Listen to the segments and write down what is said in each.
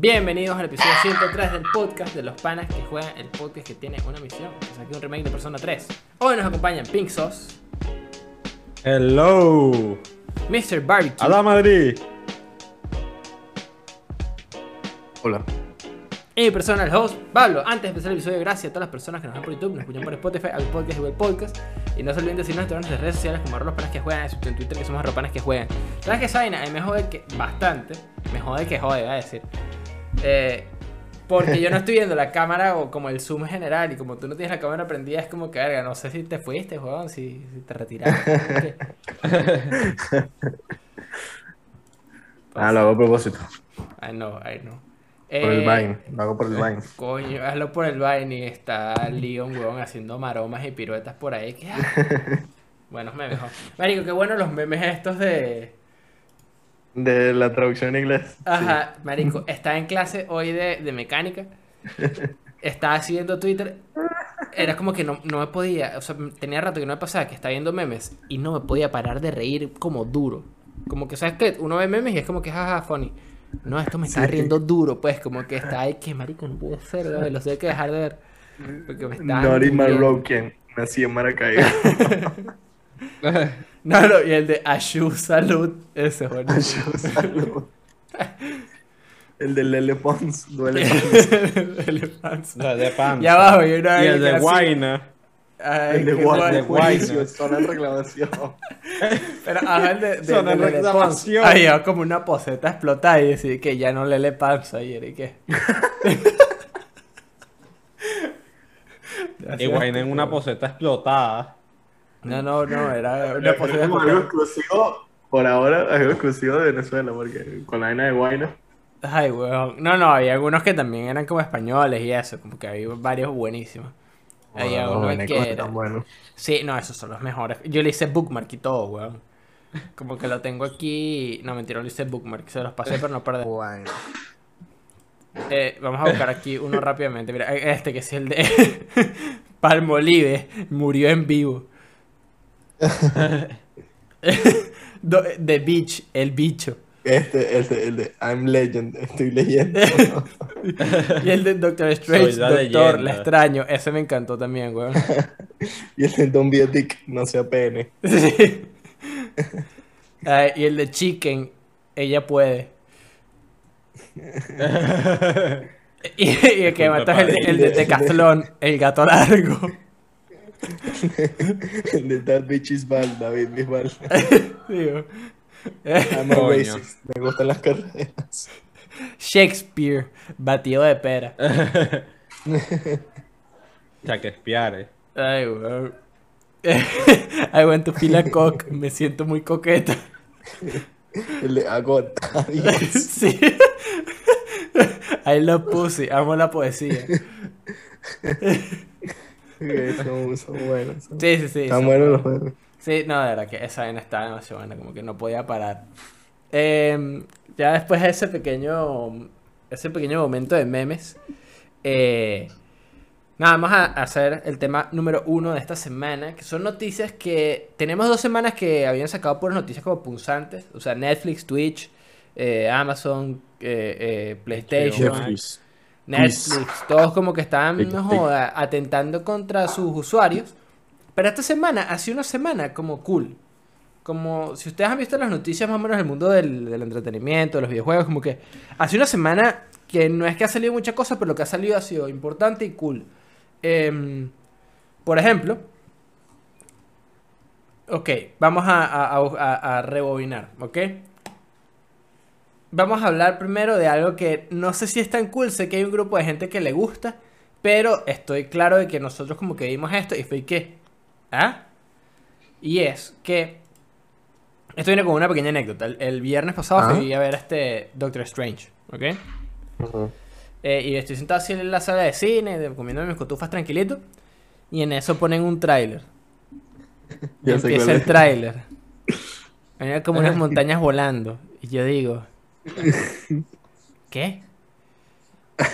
Bienvenidos al episodio 103 del podcast de los panas que juegan el podcast que tiene una misión. Es aquí un remake de Persona 3. Hoy nos acompañan Pink Sauce, Hello. Mr. Barbecue A la Madrid. Hola. y mi persona, el host, Pablo. Antes de empezar el episodio, gracias a todas las personas que nos ven por YouTube, nos escuchan por Spotify, Apple Podcast y Google Podcast. Y no se olviden de seguirnos en todas nuestras redes sociales como arroba los panas que juegan, en Twitter que somos arroba panas que juegan. ¿Sabes qué esa vaina? A mí me jode que, bastante, me jode que jode, voy a decir. Eh, porque yo no estoy viendo la cámara o como el zoom general y como tú no tienes la cámara prendida es como que, verga, no sé si te fuiste, weón, si, si te retiraste. Ah, lo hago a propósito. Ay, no, ay, no. Por el Eh, Vine. Lo hago por el Vine. Coño, hazlo por el Vine y está Leon, weón, haciendo maromas y piruetas por ahí. que, ah. Buenos memes. Marico, qué bueno los memes estos de... De la traducción en inglés. Ajá, marico, estaba en clase hoy de, de mecánica. Estaba siguiendo Twitter. Era como que no, no me podía, o sea, tenía rato que no me pasaba que estaba viendo memes y no me podía parar de reír como duro. Como que, ¿sabes qué? Uno ve memes y es como que jaja, funny. No, esto me está Sí. riendo duro, pues, como que está ahí, que marico, no puede ser, ¿no? los tengo que dejar de ver. Porque me está. Not in Marroquín. Nací en Maracaibo. No, no, y el de Ashu Salud, ese es bueno. Salud. El de Lele Pons. Duele Pons. La de pan. Ya abajo, y una Y el de. Guayna. Ay, El de Guayna. Zona de reclamación. Pero ajá, el de, de, Son de en Lele Pons. reclamación. Ahí va como una poseta explotada y decir que ya no le le panza ayer y qué. Y Guayna en una poseta explotada. No, no, no, era una como algo exclusivo. Por ahora, algo exclusivo de Venezuela. Porque con la vaina de Guayna. Ay, weón. No, no, había algunos que también eran como españoles y eso, como que había varios buenísimos. Había Bueno, uno venecos que era... Sí, no, esos son los mejores. Yo le hice bookmark y todo, weón. Como que lo tengo aquí. No, mentira, le hice bookmark. Se los pasé, pero no perdí. Guayna. Eh, vamos a buscar aquí uno rápidamente. Mira, este que es el de Palmolive. Murió en vivo. The Beach, el bicho. Este, el de, el de I'm Legend. Estoy leyendo. Y el de Doctor Strange, la Doctor, leyenda. le extraño. Ese me encantó también, weón. y el de Don't be a dick. No sea pene. Sí. Ay, y el de Chicken, ella puede. Y, y el que mata es el, de- el de Decathlon, el gato largo. That Bitch is Bad. David Bisbal. Digo. I'm a racist. Me gustan las carreras. Shakespeare, batido de pera. Chaquespiare. Ay, weón. I went to feel a cock. Me siento muy coqueta. Agot. Adiós. Sí. I love pussy. Amo la poesía. Son, son buenos. son- Sí, sí, sí. Están buenos los juegos. Sí, no, de verdad que esa vaina estaba demasiado buena, como que no podía parar. Em, ya después de ese pequeño, ese pequeño momento de memes, eh, nada, vamos a hacer el tema número uno de esta semana, que son noticias que tenemos dos semanas que habían sacado puras noticias como punzantes, o sea, Netflix, Twitch, eh, Amazon, eh, eh, PlayStation. Netflix, todos como que estaban, no joda, atentando contra sus usuarios. Pero esta semana ha sido una semana como cool. Como si ustedes han visto las noticias más o menos del mundo del, del entretenimiento, de los videojuegos, como que ha sido una semana que no es que ha salido mucha cosa, pero lo que ha salido ha sido importante y cool. Em, por ejemplo, ok, vamos a, a- a- a rebobinar, ¿ok? Vamos a hablar primero de algo que no sé si es tan cool, sé que hay un grupo de gente que le gusta, pero estoy claro de que nosotros como que vimos esto y fue que, ¿ah? Y es que, esto viene con una pequeña anécdota, el, el viernes pasado Ah. fui a ver este Doctor Strange, ¿ok? Eh, y estoy sentado así en la sala de cine, comiendo mis cotufas tranquilito, y en eso ponen un tráiler. Empieza el tráiler. Hay como unas montañas volando. Y yo digo, ¿qué?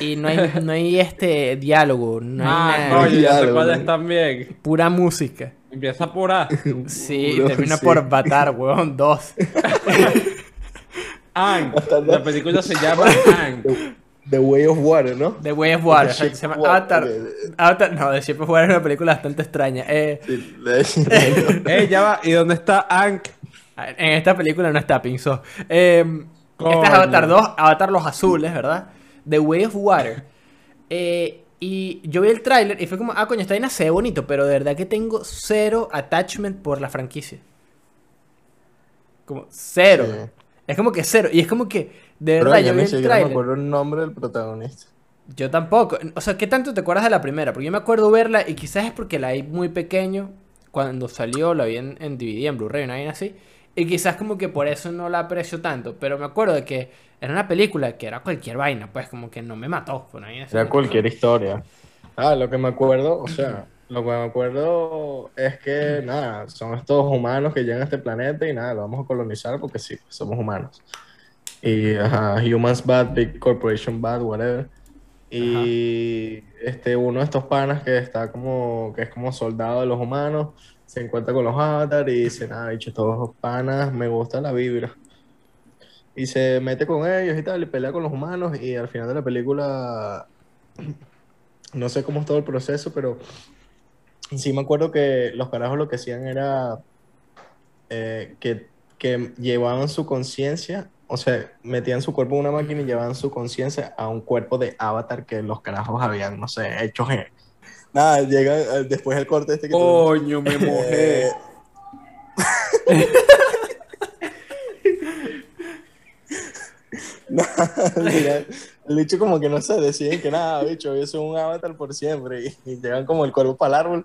Y no hay, no hay este diálogo, no hay Ah, nada. coño, ya sé Diálogo, cuál ¿no? es también. Pura música. Empieza por A. Sí, termina sí. por matar, weón, dos. Ang. Hasta La la- película se llama Ang. The Way of Water, ¿no? The Way of Water. Se llama Avatar. No, The Shape of Water es una película bastante extraña. Eh, Sí, de- Ey, ya va. ¿Y dónde está Ank? en esta película no está Pinzo. Eh, esta es. Avatar 2, Avatar los azules, ¿verdad? The Way of Water. Eh, y yo vi el tráiler y fue como, ah, coño, esta vaina se ve bonito, pero de verdad que tengo cero attachment por la franquicia. Como cero. Sí. Es como que cero. Y es como que, de verdad, yo vi siquiera me acuerdo el nombre del protagonista. Yo tampoco. O sea, ¿qué tanto te acuerdas de la primera? Porque yo me acuerdo verla y quizás es porque la vi muy pequeño. Cuando salió, la vi en, en DVD, en Blu-ray, una vaina así. Y quizás como que por eso no la aprecio tanto. Pero me acuerdo de que era una película que era cualquier vaina. Pues como que no me mató. Una vaina así. Era cualquier historia. Ah, lo que me acuerdo, o sea, lo que me acuerdo es que, nada, son estos humanos que llegan a este planeta y nada, lo vamos a colonizar porque sí, somos humanos. Y, ajá, humans bad, big corporation bad, whatever. Y este, uno de estos panas que está como, que es como soldado de los humanos, se encuentra con los avatar y dice, nada, bicho, todos panas, me gusta la vibra. Y se mete con ellos y tal, y pelea con los humanos y al final de la película no sé cómo es todo el proceso, pero sí me acuerdo que los carajos lo que hacían era eh, que, que llevaban su conciencia, o sea, metían su cuerpo en una máquina y llevaban su conciencia a un cuerpo de avatar que los carajos habían, no sé, hecho. Nada, llega eh, después el corte este que. Coño, me mojé. Nada, mira, el bicho como que no sé, deciden que nada, bicho, yo soy un avatar por siempre y, y llegan como el cuerpo para el árbol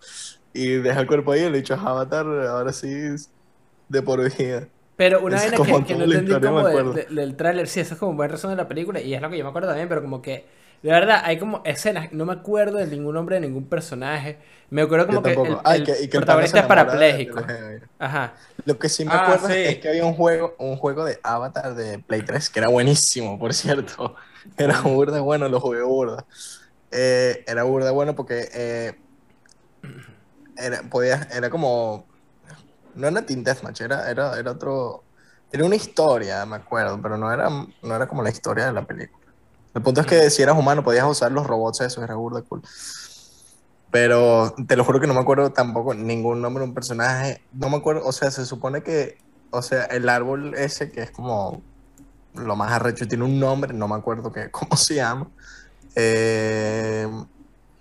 y deja el cuerpo ahí, el bicho es avatar, ahora sí es de por vida. Pero una como que, que no entendí como de- de- del tráiler, sí, eso es como un buen resumen de la película y es lo que yo me acuerdo también, pero como que, de verdad, hay como escenas, no me acuerdo de ningún nombre de ningún personaje, me acuerdo como que el, el que- y que el protagonista es parapléjico. Ajá. Lo que sí me Ah, acuerdo sí. es que había un juego, un juego de Avatar de Play 3 que era buenísimo, por cierto. Era burda bueno, lo jugué burda. Eh, era burda bueno porque eh, era, podía, era como. No era Team Deathmatch, era, era, era otro. Era una historia, me acuerdo, pero no era, no era como la historia de la película. El punto es que si eras humano podías usar los robots, eso era burda cool. Pero te lo juro que no me acuerdo tampoco ningún nombre de un personaje. No me acuerdo, o sea, se supone que, o sea, el árbol ese que es como lo más arrecho tiene un nombre, no me acuerdo qué, cómo se llama. Eh,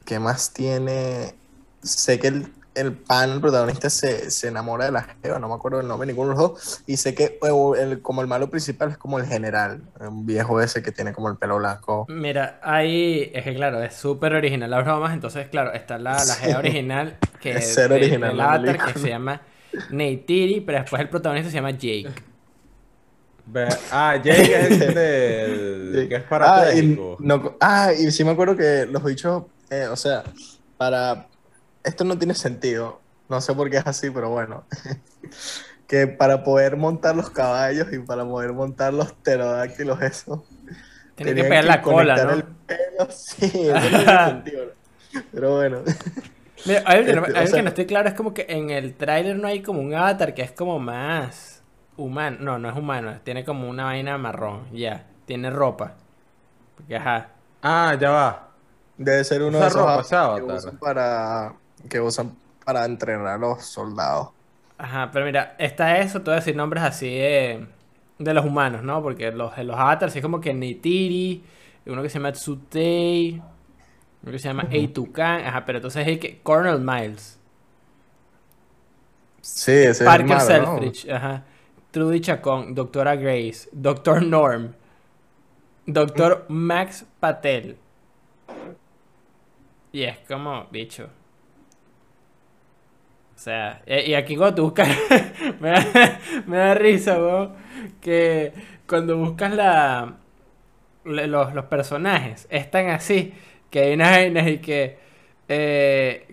¿qué más tiene? Sé que el, el pan, el protagonista, se, se enamora de la jeva, no me acuerdo el nombre de ninguno de los dos. Y sé que eh, el- como el malo principal es como el general, un viejo ese que tiene como el pelo blanco. Mira, ahí es que claro, es súper original las bromas, entonces claro, está la, la Sí. gea original que Es de- original que se llama Neytiri, pero después el protagonista se llama Jake. Ah, Jake es el del... que es Ah, y, no, ah, y sí me acuerdo que los bichos, eh, o sea, para... Esto no tiene sentido, no sé por qué es así, pero bueno. que para poder montar los caballos y para poder montar los pterodáctilos, eso... Tiene que pegar la cola, ¿no? el pelo, sí, eso no tiene sentido. ¿no? Pero bueno. Mira, algo que, no, Este, que no estoy claro es como que en el tráiler no hay como un avatar que es como más humano. No, no es humano, tiene como una vaina marrón, ya. Tiene ropa. Porque, ajá. Ah, ya va. Debe ser uno de esos ropa, que usan para, que usan para entrenar a los soldados. Ajá, pero mira, está eso, te voy a decir nombres así de, de los humanos, ¿no? Porque los, los avatars es como que Neytiri, uno que se llama Tsutei, uno que se llama Eitukan, ajá, pero entonces es que Colonel Miles, Sí, ese es el Parker malo, ¿no? Selfridge, ajá, Trudy Chacón, Doctora Grace, Doctor Norm, Doctor Max Patel. Y es como, bicho. O sea, y y aquí cuando tú buscas, me, da, me da risa, weón, que cuando buscas la, los, los personajes, están así, que hay unas vainas y que eh,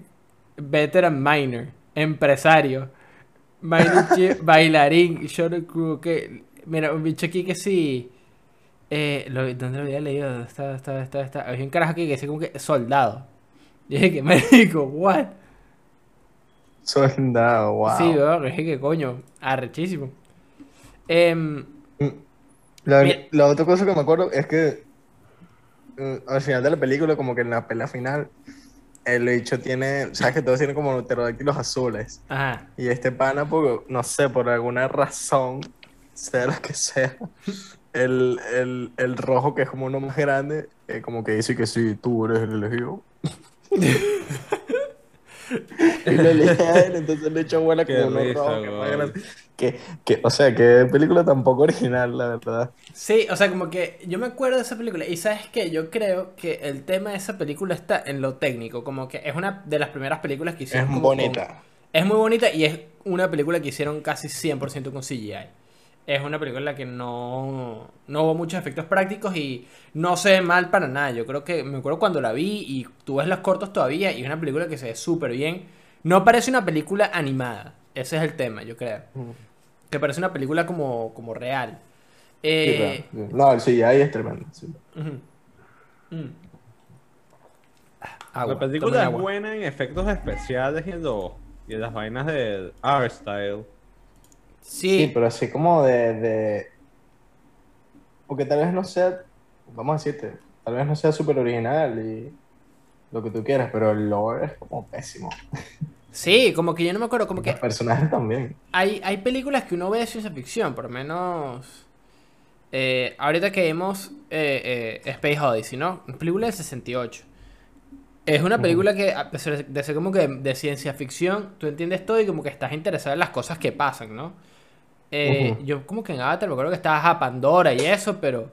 veteran minor, empresario, bailarín, short crew, que, mira, un bicho aquí que sí, eh, lo, ¿dónde lo había leído? ¿Dónde está, está, está, está? Había un carajo aquí que decía como que soldado. Y dije que me dijo, what? Soldado, wow. Sí, weón, dije que coño, arrechísimo. La, Mira. la otra cosa que me acuerdo es que mm, al final de la película, como que en la pelea final, el bicho tiene, sabes que todos tienen como pterodáctilos azules. Ajá. Y este pana, por, no sé, por alguna razón, sea lo que sea, el, el, el rojo, que es como uno más grande, eh, como que dice que sí, tú eres el elegido. y lo él, entonces el hecho vuela Qué como risa, rojo, que es. Que, o sea, que película tampoco original, la verdad. Sí, o sea, como que yo me acuerdo de esa película y sabes que yo creo que el tema de esa película está en lo técnico, como que es una de las primeras películas que Es hicieron. como bonita. con- es muy bonita y es una película que hicieron casi 100% con CGI. Es una película en la que no, no hubo muchos efectos prácticos y no se ve mal para nada. Yo creo que me acuerdo cuando la vi y tú ves los cortos todavía y es una película que se ve súper bien. No parece una película animada. Ese es el tema, yo creo. Que parece una película como, como real. Sí, Eh, claro, sí. No, el CGI es tremendo. sí. Mm. Agua, la película es buena en efectos especiales y en, lo- y en las vainas del art style. Sí, Sí, pero así como de, de... Porque tal vez no sea, vamos a decirte, tal vez no sea súper original y lo que tú quieras, pero el lore es como pésimo. sí, como que yo no me acuerdo, como que Los personajes también. hay, hay películas que uno ve de ciencia ficción, por lo menos... eh, ahorita que vimos eh, eh, Space Odyssey, ¿no? Una película del 68. Es una película que, a pesar de ser como que de ciencia ficción, tú entiendes todo y como que estás interesado en las cosas que pasan, ¿no? Eh. Yo como que en Avatar me acuerdo que estabas a Pandora y eso, pero...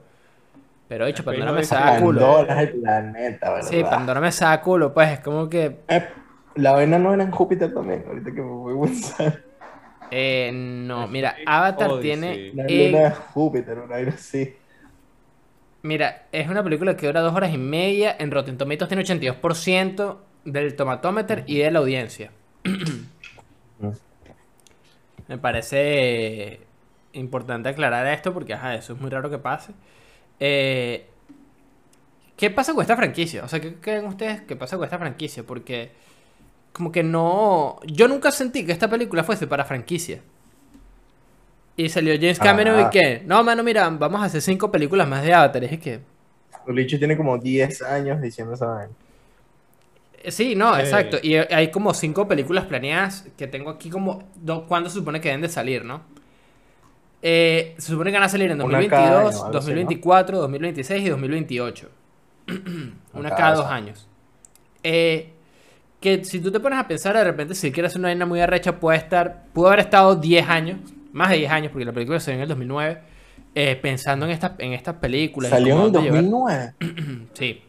Pero dicho, Space Pandora me saca culo. Pandora es el planeta, ¿verdad? Sí, Pandora me saca culo, pues es como que... Eh, la vaina no era en Júpiter también, ahorita que me voy a pensar. Eh, no, mira, Avatar Odyssey. tiene... La eh, luna es Júpiter, una vaina así. Mira, es una película que dura dos horas y media. En Rotten Tomatoes tiene 82% del tomatómetro y de la audiencia. Me parece importante aclarar esto porque, ajá, eso es muy raro que pase. Eh, ¿Qué pasa con esta franquicia? O sea, ¿qué creen ustedes que pasa con esta franquicia? Porque, como que no. Yo nunca sentí que esta película fuese para franquicia. Y salió James Cameron y Ah. que, no, mano, mira, vamos a hacer cinco películas más de Avatar. Y es que, El bicho tiene como 10 años diciendo esa vaina. Eh, sí, no, exacto. Y hay como cinco películas planeadas que tengo aquí como, do- ¿cuándo se supone que deben de salir, no? Eh, se supone que van a salir en Una cada 2022, año, algo así, ¿no? 2024, 2026 y 2028. Una cada cada dos años. Eh, que si tú te pones a pensar, de repente, si quieres una vaina muy arrecha, puede estar, pudo haber estado 10 años, más de 10 años, porque la película salió en el 2009, eh, pensando en estas, en estas películas. Salió en el dónde llevar- 2009. Sí.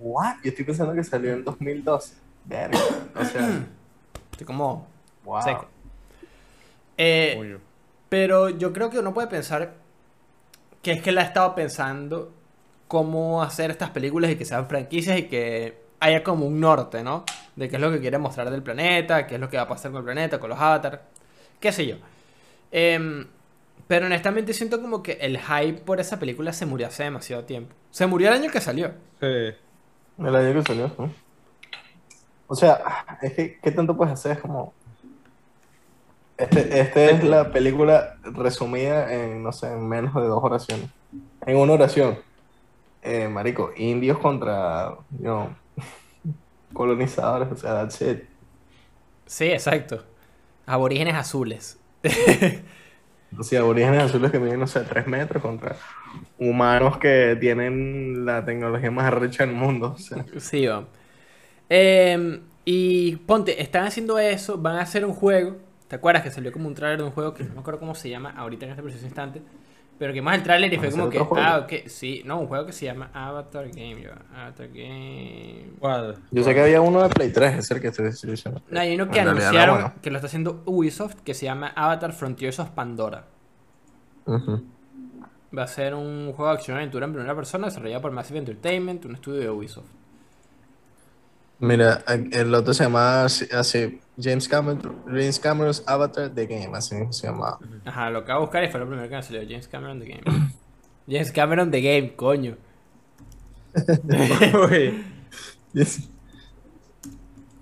What? Yo estoy pensando que salió en 2012. Verga. O sea, Estoy como wow. seco. Eh. Pero yo creo que uno puede pensar que es que él ha estado pensando cómo hacer estas películas y que sean franquicias y que haya como un norte, ¿no? De qué es lo que quiere mostrar del planeta, qué es lo que va a pasar con el planeta, con los avatars, qué sé yo. Em, pero honestamente siento como que el hype por esa película se murió hace demasiado tiempo. Se murió el año que salió. Sí. El año que salió. ¿no? O sea, es que, ¿qué tanto puedes hacer? Es como. Este, este es la película resumida en, no sé, en menos de dos oraciones. En una oración. Eh, marico, indios contra, you know, colonizadores, o sea, that's it. Sí, exacto. Aborígenes azules. Sea, aborígenes azules que miden, no sé, tres metros contra humanos que tienen la tecnología más arrecha del mundo. Sí, va. Em, y ponte, están haciendo eso, van a hacer un juego. ¿Te acuerdas que salió como un tráiler de un juego que no me acuerdo cómo se llama ahorita en este preciso instante? Pero que más el tráiler y ¿Van a fue como que, juego? ah, ok, sí, no, un juego que se llama Avatar Game, yo, Avatar Game. ¿Cuál? yo sé que había uno de Play 3, es el que estoy diciendo. No, hay uno que anunciaron no, bueno. que lo está haciendo Ubisoft que se llama Avatar Frontiers of Pandora. Va a ser un juego de acción y aventura en primera persona desarrollado por Massive Entertainment, un estudio de Ubisoft. Mira, el otro se llama así, James Cameron, James Cameron's Avatar The Game, así se llama. Ajá, lo acabo de buscar y fue lo primero que me salió. James Cameron The Game. James Cameron The Game, coño.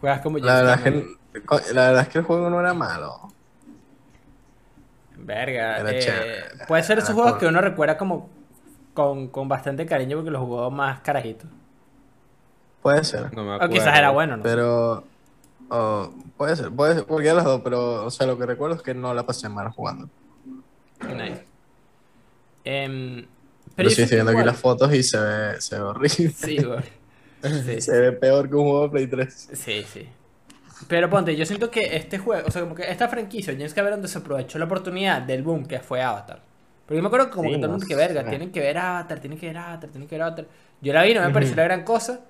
Juegas como James La verdad, es Cameron. que, la verdad es que el juego no era malo. Verga. Era eh, chévere. puede ser esos juegos cool. que uno recuerda como, con, con bastante cariño porque lo jugó más carajito. Puede ser. No me O acuerdo. quizás era bueno, no. Pero. oh, puede ser, puede ser, cualquiera de los dos, pero, o sea, lo que recuerdo es que no la pasé mal jugando. Nice. Em, Pero yo estoy viendo aquí las fotos y se ve, se ve horrible. Sí, güey. Sí, Se ve peor que un juego de Play 3. sí, sí. Pero ponte, yo siento que este juego, o sea, como que esta franquicia, James Cameron desaprovechó la oportunidad del boom que fue Avatar. Porque yo me acuerdo que como Sí, que todo el mundo que verga, tienen que ver Avatar, tienen que ver Avatar, tienen que ver Avatar. Yo la vi, no me pareció la gran cosa.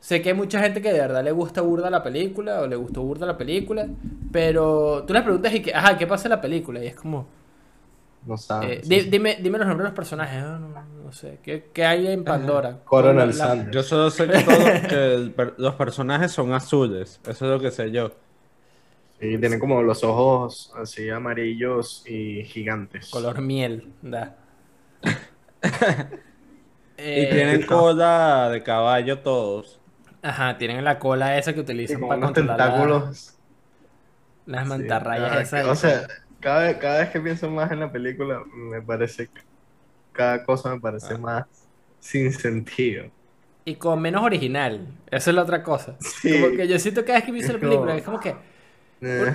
Sé que hay mucha gente que de verdad le gusta burda la película o le gustó burda la película, pero tú le preguntas y que, ajá, ¿qué pasa en la película? Y es como, No sabes. eh, di- dime, dime los nombres de los personajes, Ah, no, no, no sé, ¿qué, qué hay en Pandora? Coronel Sanders. Yo solo sé que, todo- que el los personajes son azules. Eso es lo que sé yo. Y tienen como los ojos así amarillos y gigantes. Color miel, da. Y Eh, tienen cola de caballo todos. Ajá, tienen la cola esa que utilizan para controlar la- tentáculos. las Sí, mantarrayas cada- esas. O sea, cada, vez- cada vez que pienso más en la película, me parece cada cosa me parece Ah. más sin sentido. Y con menos original. Esa es la otra cosa. Sí. Como que yo siento cada vez que pienso en la película, es como que Eh,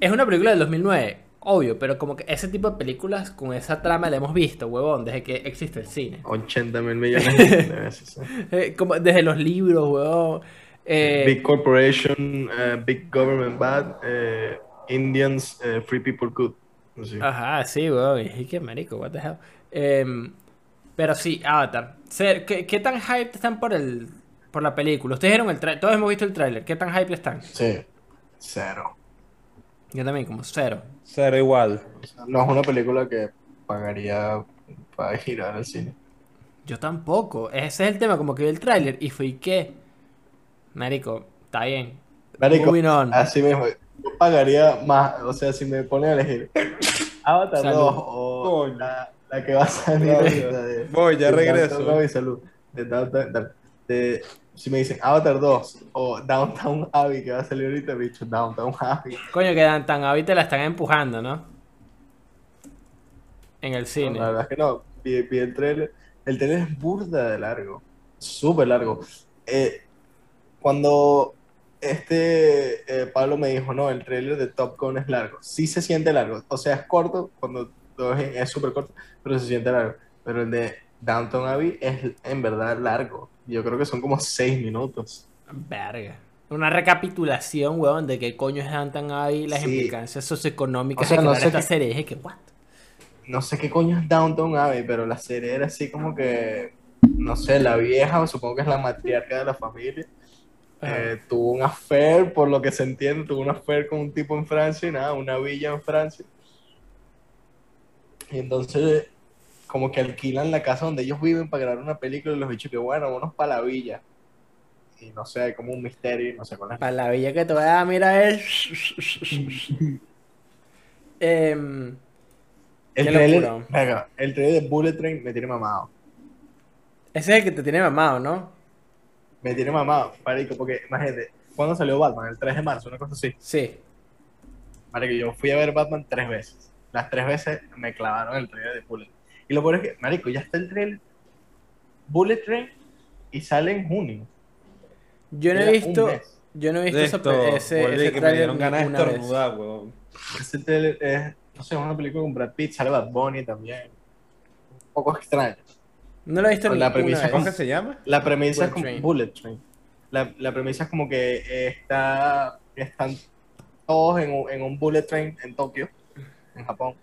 es una película del 2009, obvio, pero como que ese tipo de películas con esa trama la hemos visto, huevón, desde que existe el cine. 80 mil millones de veces. ¿eh? Como desde los libros, huevón. Eh, Big Corporation, eh, Big Government Bad, Indians, Free People Good. Ajá, sí, weón. Y qué marico, what the hell. Em, pero sí, Avatar. ¿Qué, qué tan hype están por el por la película? Ustedes vieron el trailer, todos hemos visto el tráiler. ¿Qué tan hype están? Sí, cero. Yo también, como cero. Ser igual. O sea, no es una película que pagaría para ir al cine. Yo tampoco. Ese es el tema, como que vi el tráiler y fui que. Marico, está bien. Marico, Moving on. así mismo. Yo pagaría más, o sea, si me ponen a elegir Avatar Salud. 2 o la, la que va a salir Voy, ya de regreso. Abbey, salud. De- si me dicen Avatar 2 o Downtown Abbey que va a salir ahorita, bicho, Downtown Abbey. Coño, que dan tan ahorita la están empujando, ¿no? En el No, cine. la verdad es que no, vi, vi el trailer. El trailer es burda de largo, súper largo. Eh, cuando este eh, Pablo me dijo, no, el trailer de Top Gun es largo, sí se siente largo, o sea, es corto, cuando es súper corto, pero se siente largo. Pero el de Downton Abbey es en verdad largo, yo creo que son como seis minutos. Verga. Una recapitulación, weón, de qué coño es Downton Abbey, las Sí. implicancias socioeconómicas O sea, de no sé esta qué- serie. Que, what? no sé qué coño es Downton Abbey, pero la serie era así como que, no sé, la vieja, supongo que es la matriarca de la familia, eh, tuvo un affair, por lo que se entiende, tuvo un affair con un tipo en Francia y nada, una villa en Francia. Y entonces, como que alquilan la casa donde ellos viven para grabar una película y los bichos que, bueno, vámonos para la villa. Y no sé, hay como un misterio y no sé cuál es. Para la villa que te voy a dar, mira, es. Em, El trailer, venga, el trailer de Bullet Train me tiene mamado. ese es el que te tiene mamado, ¿no? Me tiene mamado, marico, porque imagínate, ¿cuándo salió Batman? El 3 de marzo, una cosa así. Sí. Marico, yo fui a ver Batman tres veces. Las tres veces me clavaron el trailer de Bullet. Y lo peor es que, marico, ya está el trailer Bullet Train y sale en junio. Yo no he visto. Yo no he visto De esa- esto, ese, ese que me tráiler dieron ganas de estornudar, weón. Ese trailer es, no sé, es una película con Brad Pitt, sale Bad Bunny también. Un poco extraño. No lo he visto la premisa vez. ¿Cómo que se llama? La premisa Bullet es como Train. Bullet Train. La, la premisa es como que está, están todos en un, en un bullet train en Tokio, en Japón.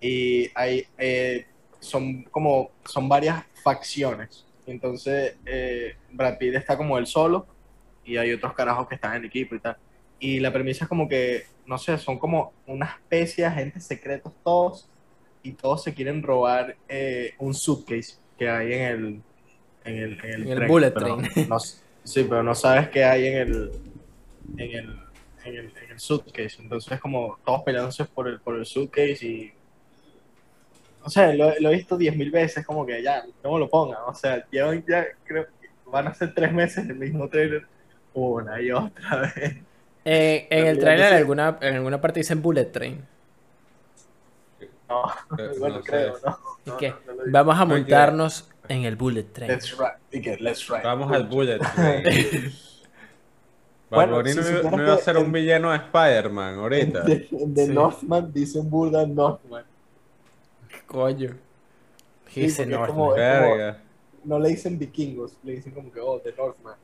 Y hay, eh, son como, son varias facciones. Entonces, eh, Brad Pitt está como él solo y hay otros carajos que están en equipo y tal. Y la premisa es como que, no sé, son como una especie de agentes secretos todos y todos se quieren robar eh, un suitcase que hay en el, en el, en el, En el tren, bullet train. no- sí, pero no sabes qué hay en el, en el, en el, en el suitcase. Entonces es como todos peleándose por el, por el suitcase y... O sea, lo, lo he visto diez mil veces, como que ya, no me lo pongan. O sea, llevan ya, creo que van a ser tres meses el mismo trailer, una y otra vez. Eh, en el tráiler en alguna, en alguna parte dicen Bullet Train. No, bueno, no sé. creo, no. ¿Y No, qué? Vamos a montarnos en el bullet train. Let's ride. ¿Y qué? Let's ride. Vamos al bullet. train. Bueno, si no, iba- supieras no iba a ser un villano de Spider-Man ahorita. De, de Sí. Northman dicen burda Northman. Coño. Sí, es Northman. como- Verga. No le dicen vikingos, le dicen como que, oh, de Northman.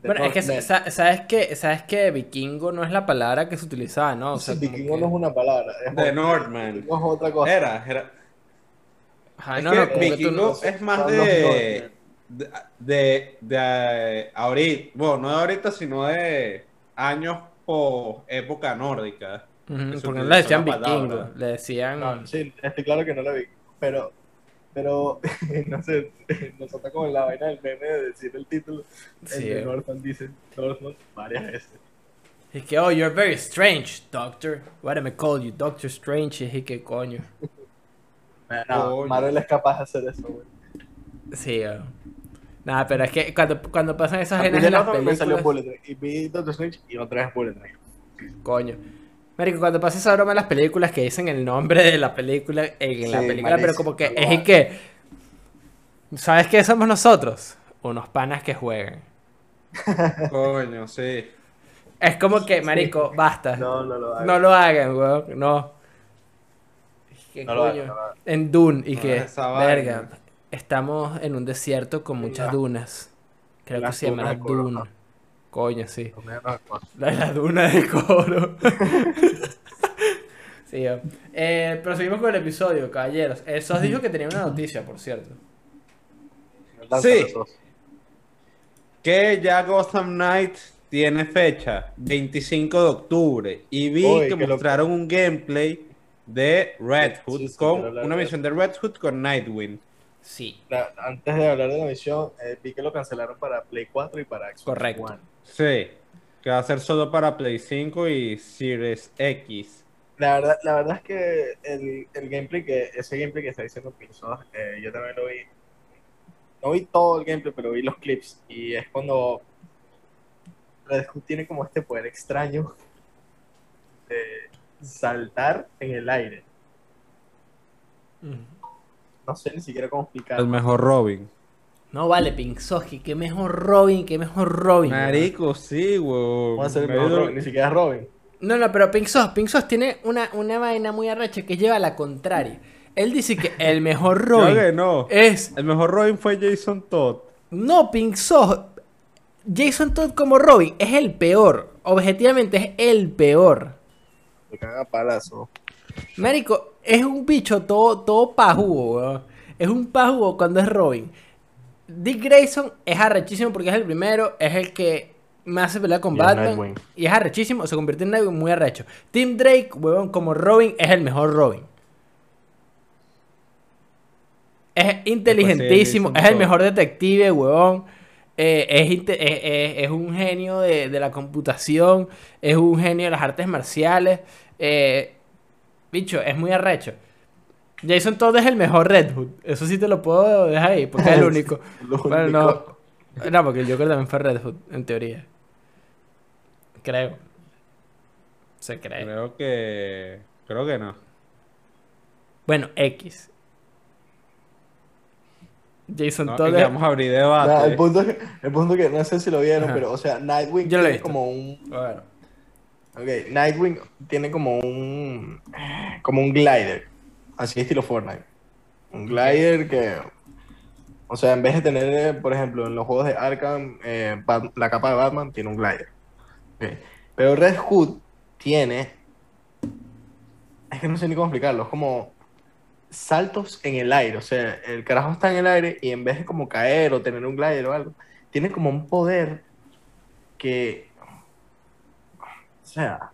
The Bueno, es que sa- sabes que sabes que vikingo no es la palabra que se utilizaba, ¿no? O sea, vikingo que- no es una palabra. Es The otra- Northman. vikingo es otra cosa. Era, era. Ajá, es no, que no, como que tú vikingo no- es más de, de, de, de ahorita, bueno, no de ahorita, sino de años po época nórdica. Porque no le decían vikingo, le decían... No, sí, estoy claro que no la vi. Pero, pero, no sé, nosotros como en la vaina del meme de decir el título, Sí, el de. Northman dice Northman varias veces. Y que, oh, you're very strange, doctor. What am I call you, Doctor Strange? Y que coño. No. Marvel es capaz de hacer eso, güey. Sí, eh. Nada, pero es que cuando, cuando pasan esas de en las Northman me salió películas... Bullet Train, y vi Doctor Strange y otra vez Bullet Train. Coño. Marico, cuando pasa esa broma en las películas que dicen el nombre de la película en la película, pero como que es que. ¿Sabes qué somos nosotros? Unos panas que juegan. Coño, sí. Es como que, marico, basta. No, no lo hagas. No lo hagan, weón. No. ¿Qué No lo coño? no lo. En Dune y No que, verga, estamos en un desierto con muchas dunas. Creo que se Coro, Dune. Coño, sí. La de la duna de coro. sí, yo. Eh, pero seguimos con el episodio, caballeros. Eh, Sos dijo que tenía una noticia, por cierto. Sí. Que ya Gotham Knight tiene fecha, 25 de octubre. Y vi que loco. mostraron un gameplay de Red Hood Sí, sí, con una misión de Red Hood con Nightwing. Sí, La- Antes de hablar de la misión, eh, vi que lo cancelaron para Play 4 y para Xbox Correcto. One. Sí, que va a ser solo para Play 5 y Series X. La verdad, la verdad es que el, el gameplay que, ese gameplay que está diciendo Pinzos, eh, yo también lo vi. No vi todo el gameplay, pero vi los clips. Y es cuando Red Hood tiene como este poder extraño de saltar en el aire. No sé ni siquiera cómo El explicarlo. mejor Robin. No vale, Pinzoski, qué mejor Robin, qué mejor Robin. Marico, sí, weón. ¿Cómo va a ser el Me mejor Robin? Ni siquiera Robin. No, no, pero Pinzos, Pinzos tiene una, una vaina muy arrecha que lleva a la contraria. Él dice que el mejor Creo que Robin no. es... El mejor Robin fue Jason Todd. No, Pinzos. Jason Todd como Robin es el peor. Objetivamente es el peor. Me caga palazo. Marico, es un bicho todo, todo pajugo, weón. Es un pajugo cuando es Robin. Dick Grayson es arrechísimo porque es el primero, es el que me hace pelear con Y Batman. Nightwing. Y es arrechísimo, se convierte en Nightwing muy arrecho. Tim Drake, weón, como Robin, es el mejor Robin. Es inteligentísimo, es el mejor detective, weón. Eh, es, inte- es- es- es un genio de, de la computación, es un genio de las artes marciales. Eh, bicho, es muy arrecho. Jason Todd es el mejor Red Hood. Eso sí te lo puedo dejar ahí, porque es el único. Bueno, no. No, porque el Joker también fue Red Hood, en teoría. Creo. Se cree. Creo que. Creo que no. Bueno, X. Jason No, Todd vamos a abrir debate. el, punto, es- el punto que no sé si lo vieron, Ajá. pero, o sea, Nightwing Yo lo tiene como un. Bueno, Ok, Nightwing tiene como un. Como un glider. Así estilo Fortnite. Un glider que. O sea, en vez de tener, eh, por ejemplo, en los juegos de Arkham, eh, Bat- la capa de Batman tiene un glider. Pero Red Hood tiene. Es que no sé ni cómo explicarlo. Es como saltos en el aire. O sea, el carajo está en el aire y en vez de como caer o tener un glider o algo, tiene como un poder que. O sea.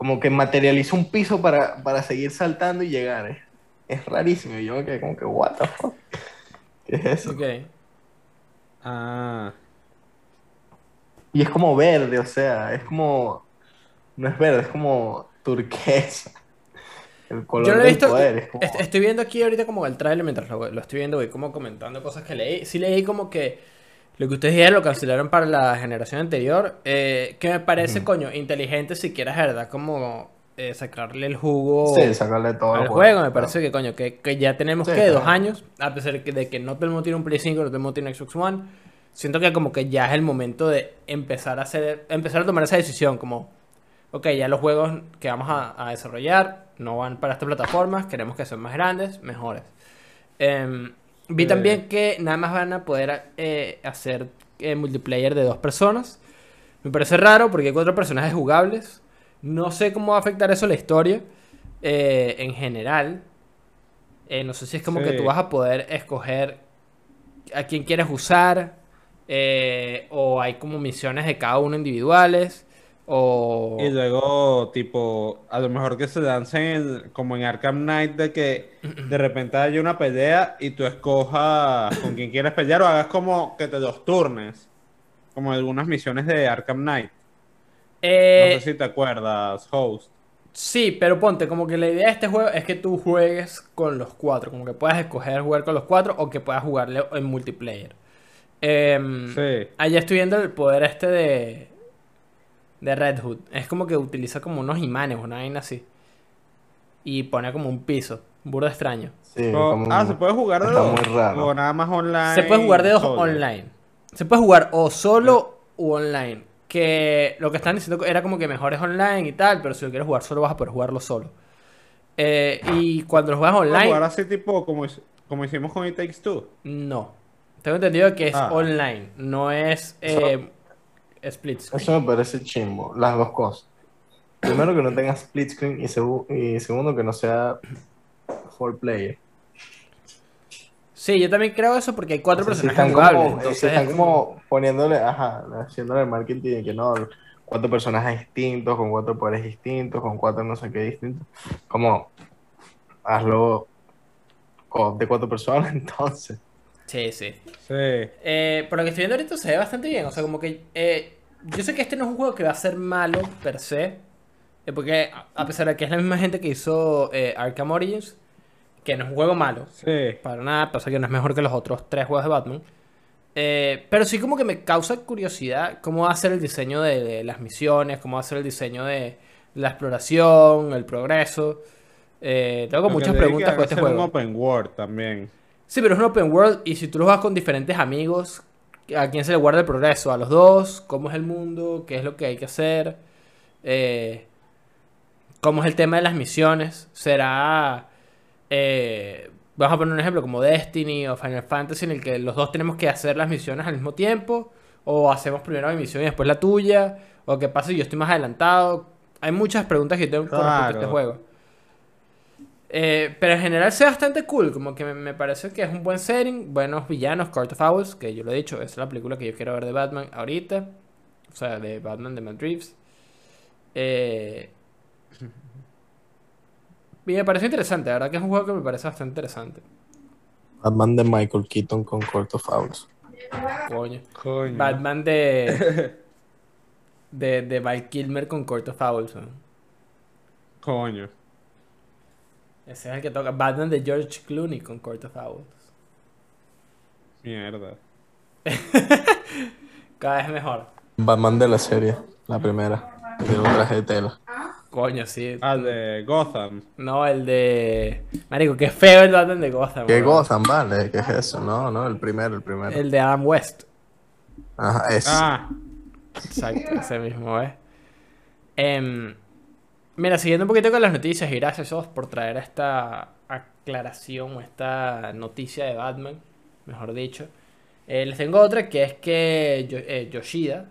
Como que materializa un piso para, para seguir saltando y llegar. eh. Es rarísimo. Y yo me quedé como que, ¿What the fuck? ¿Qué es eso? ok. Ah. Y es como verde, o sea, es como. No es verde, es como turquesa. El color Yo lo he del visto. poder es como- est- Estoy viendo aquí ahorita como el trailer mientras lo, lo estoy viendo, voy como comentando cosas que leí. Sí leí como que lo que ustedes dijeron lo cancelaron para la generación anterior. eh, que me parece, coño, inteligente si quieres, ¿verdad? Como eh, sacarle el jugo Sí, sacarle todo al el juego. Me claro. parece que, coño, que, que ya tenemos Sí, que dos claro. años, a pesar de que, no todo el mundo tiene un Play 5, no todo el mundo tiene un Xbox One. Siento que como que ya es el momento de empezar a hacer, empezar a tomar esa decisión, como, ok, ya los juegos que vamos a, a desarrollar no van para estas plataformas, queremos que sean más grandes, mejores. Em, vi Eh. también que nada más van a poder eh, hacer eh, multiplayer de dos personas. Me parece raro porque hay cuatro personajes jugables. No sé cómo va a afectar eso a la historia eh, en general. No sé si es como que tú vas a poder escoger a quién quieres usar. o hay como misiones de cada uno individuales. O... Y luego, tipo, a lo mejor que se lancen en- como en Arkham Knight de que de repente haya una pelea y tú escojas con quién quieres pelear o hagas como que te los turnes. Como algunas misiones de Arkham Knight. Eh, No sé si te acuerdas, host. Sí, pero ponte, como que la idea de este juego es que tú juegues con los cuatro, como que puedas escoger jugar con los cuatro o que puedas jugarle en multiplayer. Em, Sí. Allá estoy viendo el poder este de, de Red Hood. Es como que utiliza como unos imanes, una vaina así. Y pone como un piso, burdo extraño. Sí, O- como ah, un- se puede jugar de está dos. muy raro. O nada más online. Se puede jugar de dos solo. online. Se puede jugar o solo o online. Que lo que están diciendo era como que mejor es online y tal, pero si lo quieres jugar solo vas a poder jugarlo solo. Eh, y cuando lo juegas Puedes online, jugar así tipo como, como hicimos con It Takes Two. no. Tengo entendido que es Ah. online, no es eh, split screen. Eso me parece chimbo, las dos cosas. Primero que no tenga split screen y, segu- y segundo que no sea four player. Sí, yo también creo eso porque hay cuatro O sea, si personajes están jugables. como, si entonces están es como poniéndole, ajá, haciéndole el marketing de que no, cuatro personajes distintos, con cuatro poderes distintos, con cuatro no sé qué distintos. Como, hazlo de cuatro personas, entonces. Sí, sí. Sí. Eh, por lo que estoy viendo ahorita se ve bastante bien. O sea, como que. eh, yo sé que este no es un juego que va a ser malo per se. eh, porque a- pesar de que es la misma gente que hizo eh, Arkham Origins, que no es un juego malo. Sí. Para nada, pasa que no es mejor que los otros tres juegos de Batman. Eh, pero sí como que me causa curiosidad cómo va a ser el diseño de, de las misiones, cómo va a ser el diseño de la exploración, el progreso. Eh, tengo muchas preguntas con este ser un juego. open world también. Sí, pero es un open world y si tú lo juegas con diferentes amigos, ¿a quién se le guarda el progreso? ¿A los dos? ¿Cómo es el mundo? ¿Qué es lo que hay que hacer? Eh, ¿Cómo es el tema de las misiones? ¿Será... eh, vamos a poner un ejemplo como Destiny o Final Fantasy en el que los dos tenemos que hacer las misiones al mismo tiempo? ¿O hacemos primero mi misión y después la tuya? ¿O qué pasa si yo estoy más adelantado? Hay muchas preguntas que tengo con respecto a este Claro. juego. Eh, pero en general se ve bastante cool, como que me, me parece que es un buen setting, buenos villanos, Court of Owls, que yo lo he dicho, es la película que yo quiero ver de Batman ahorita, o sea, de Batman de Matt Reeves. Eh, y me parece interesante, la verdad que es un juego que me parece bastante interesante. Batman de Michael Keaton con Court of Owls. Coño. Coño. Batman de, de, de Val Kilmer con Court of Owls. ¿no? Coño. Ese es el que toca. Batman de George Clooney con Court of Owls. Mierda. Cada vez mejor. Batman de la serie, la primera. De un traje de tela. Coño, sí. Ah, de Gotham. No, el de. Marico, qué feo el Batman de Gotham. ¿Qué weón. Gotham, vale? ¿Qué es eso? No, no, el primero, el primero. El de Adam West. Ajá, ese. Ah, Exacto, ese mismo, ¿eh? Em, mira, siguiendo un poquito con las noticias, y gracias Os por traer esta aclaración o esta noticia de Batman, mejor dicho. Eh, les tengo otra que es que eh, Yoshida,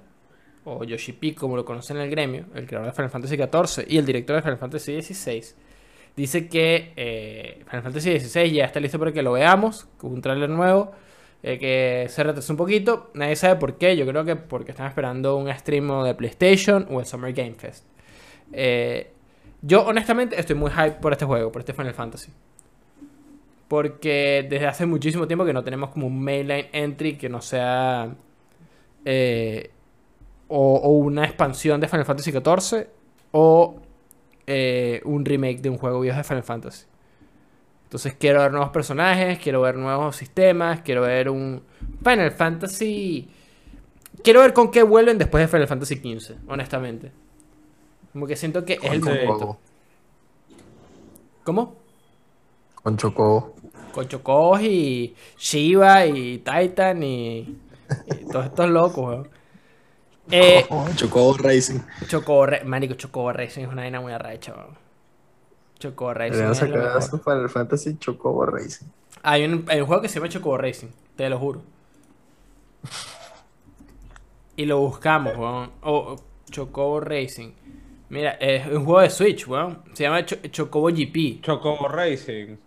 o Yoshi como lo conocen en el gremio, el creador de Final Fantasy XIV y el director de Final Fantasy XVI, dice que eh, Final Fantasy XVI ya está listo para que lo veamos, con un tráiler nuevo, que se retrasó un poquito, nadie sabe por qué, yo creo que porque están esperando un stream de PlayStation o el Summer Game Fest. Eh, yo honestamente estoy muy hype por este juego, por este Final Fantasy. Porque desde hace muchísimo tiempo que no tenemos como un mainline entry que no sea eh, o, una expansión de Final Fantasy XIV o eh, un remake de un juego viejo de Final Fantasy. Entonces quiero ver nuevos personajes, quiero ver nuevos sistemas, quiero ver un Final Fantasy... Quiero ver con qué vuelven después de Final Fantasy XV, honestamente. Como que siento que es el momento. ¿Cómo? Con Chocobo. Con Chocobos y Shiva y Titan y, y todos estos locos, weón. Eh, Chocobo Racing. Chocobo, marico, Chocobo Racing es una vaina muy arrecha, weón. Chocobo Racing es lo sacar para el Fantasy Chocobo Racing. Hay un, hay un juego que se llama Chocobo Racing, te lo juro. Y lo buscamos, weón. Chocobo Racing. Mira, es un juego de Switch, weón. Se llama Cho- Chocobo GP. Chocobo Racing.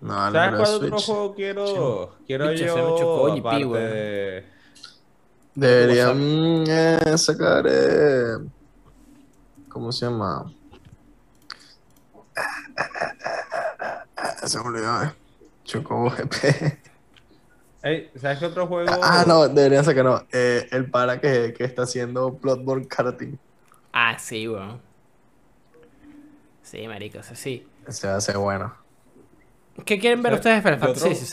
No, ¿Sabes cuál otro juego quiero, quiero Bicho, se me chocó yo? GP, weón. de... Deberían eh, sacar. eh, ¿Cómo se llama? Se me olvidó. eh. Chocobo GP. Ey, ¿Sabes qué otro juego? Ah, no, deberían sacar. No. Eh, el para que, que está haciendo Bloodborne Karting. Ah, sí, weón. Sí, marico, eso sí. Ese va a ser bueno. ¿Qué quieren ver ustedes de Final yo Fantasy otro-?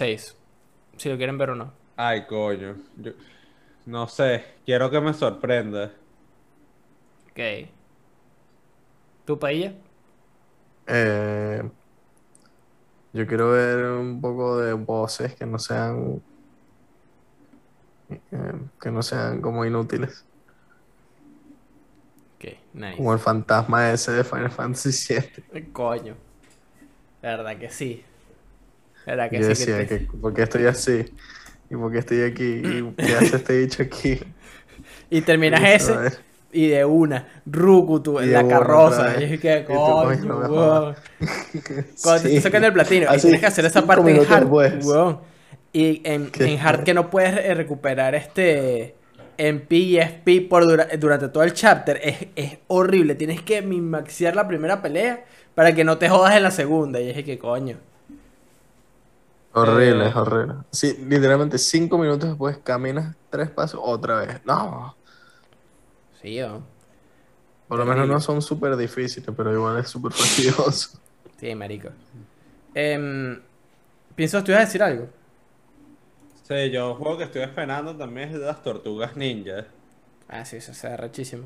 Si lo quieren ver o no. Ay, coño. Yo- No sé, quiero que me sorprenda. Ok. ¿Tu paella? Eh, yo quiero ver un poco de voces que no sean. eh, que no sean como inútiles. Ok, nice. Como el fantasma ese de Final Fantasy VII. Coño. La verdad que sí. La verdad que Yo sí. que decía te- que, ¿por qué estoy así? ¿Y por qué estoy aquí? ¿Y qué hace este bicho aquí? Y terminas Y eso, ese y de una, Rukutu en la carroza. Y es que, coño, weón. Cuando te sacan el platino y Así, tienes que hacer esa parte en hard, weón. Y en hard que no puedes eh, recuperar este MP y FP por dura- durante todo el chapter es, es horrible. Tienes que minmaxear la primera pelea para que no te jodas en la segunda. Y es que coño. Horrible, Eh. es horrible. Sí, literalmente cinco minutos después caminas tres pasos otra vez. No, Sí, yo. por lo menos no son súper difíciles, pero igual es súper fastidioso. Sí, marico. Em, pienso que tú ibas a decir algo. Sí, yo un juego que estoy esperando también es de las tortugas ninja. Ah, sí, eso se rechísimo.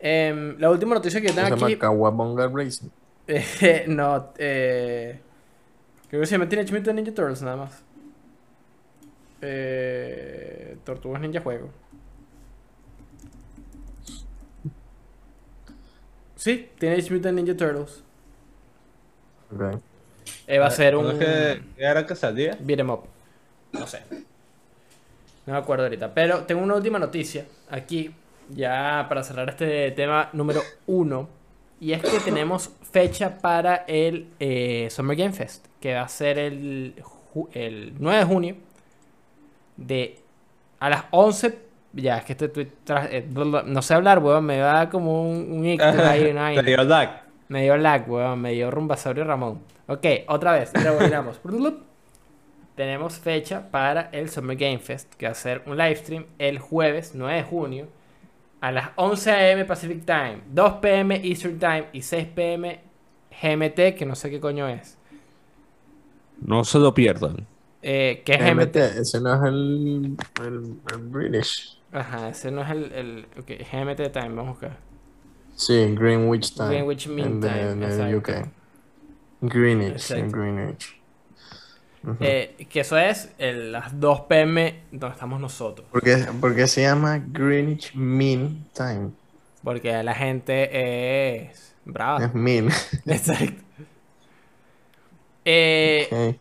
Em, la última noticia que tengo llama aquí. Kawabonga Racing. eh, no, eh. Creo que se llama Teenage Mutant Ninja Turtles nada más. Eh, Tortugas Ninja Juego. Sí, Teenage Mutant Ninja Turtles. Ok. Eh, va a ser un. ¿Cuándo es que qué era que salía? Beat 'em up. No sé. No me acuerdo ahorita. Pero tengo una última noticia aquí, ya para cerrar este tema número uno. Y es que tenemos fecha para el eh, Summer Game Fest, que va a ser el, el 9 de junio, de a las 11. Ya, es que este tweet eh, no sé hablar, weón, me da como un, un ictus ahí, una Te vaina. dio lag. Me dio lag, weón. Me dio rumbasaurio Ramón. Ok, otra vez. Tenemos fecha para el Summer Game Fest, que va a ser un live stream el jueves 9 de junio a las 11 a.m. Pacific Time, 2 p.m. Eastern Time y 6 p.m. GMT, que no sé qué coño es. No se lo pierdan. Eh, ¿Qué es GMT, GMT? ese no es el, el, el British. Ajá, ese no es el, el ok, GMT Time, vamos a buscar. Sí, Greenwich Time. Greenwich Mean en Time, en el exacto. UK. Greenwich, sí, Eh, que eso es el- las 2 p.m. donde estamos nosotros. ¿Por qué, por qué se llama Greenwich Mean Time? Porque la gente es brava. Es mean. Exacto. Eh.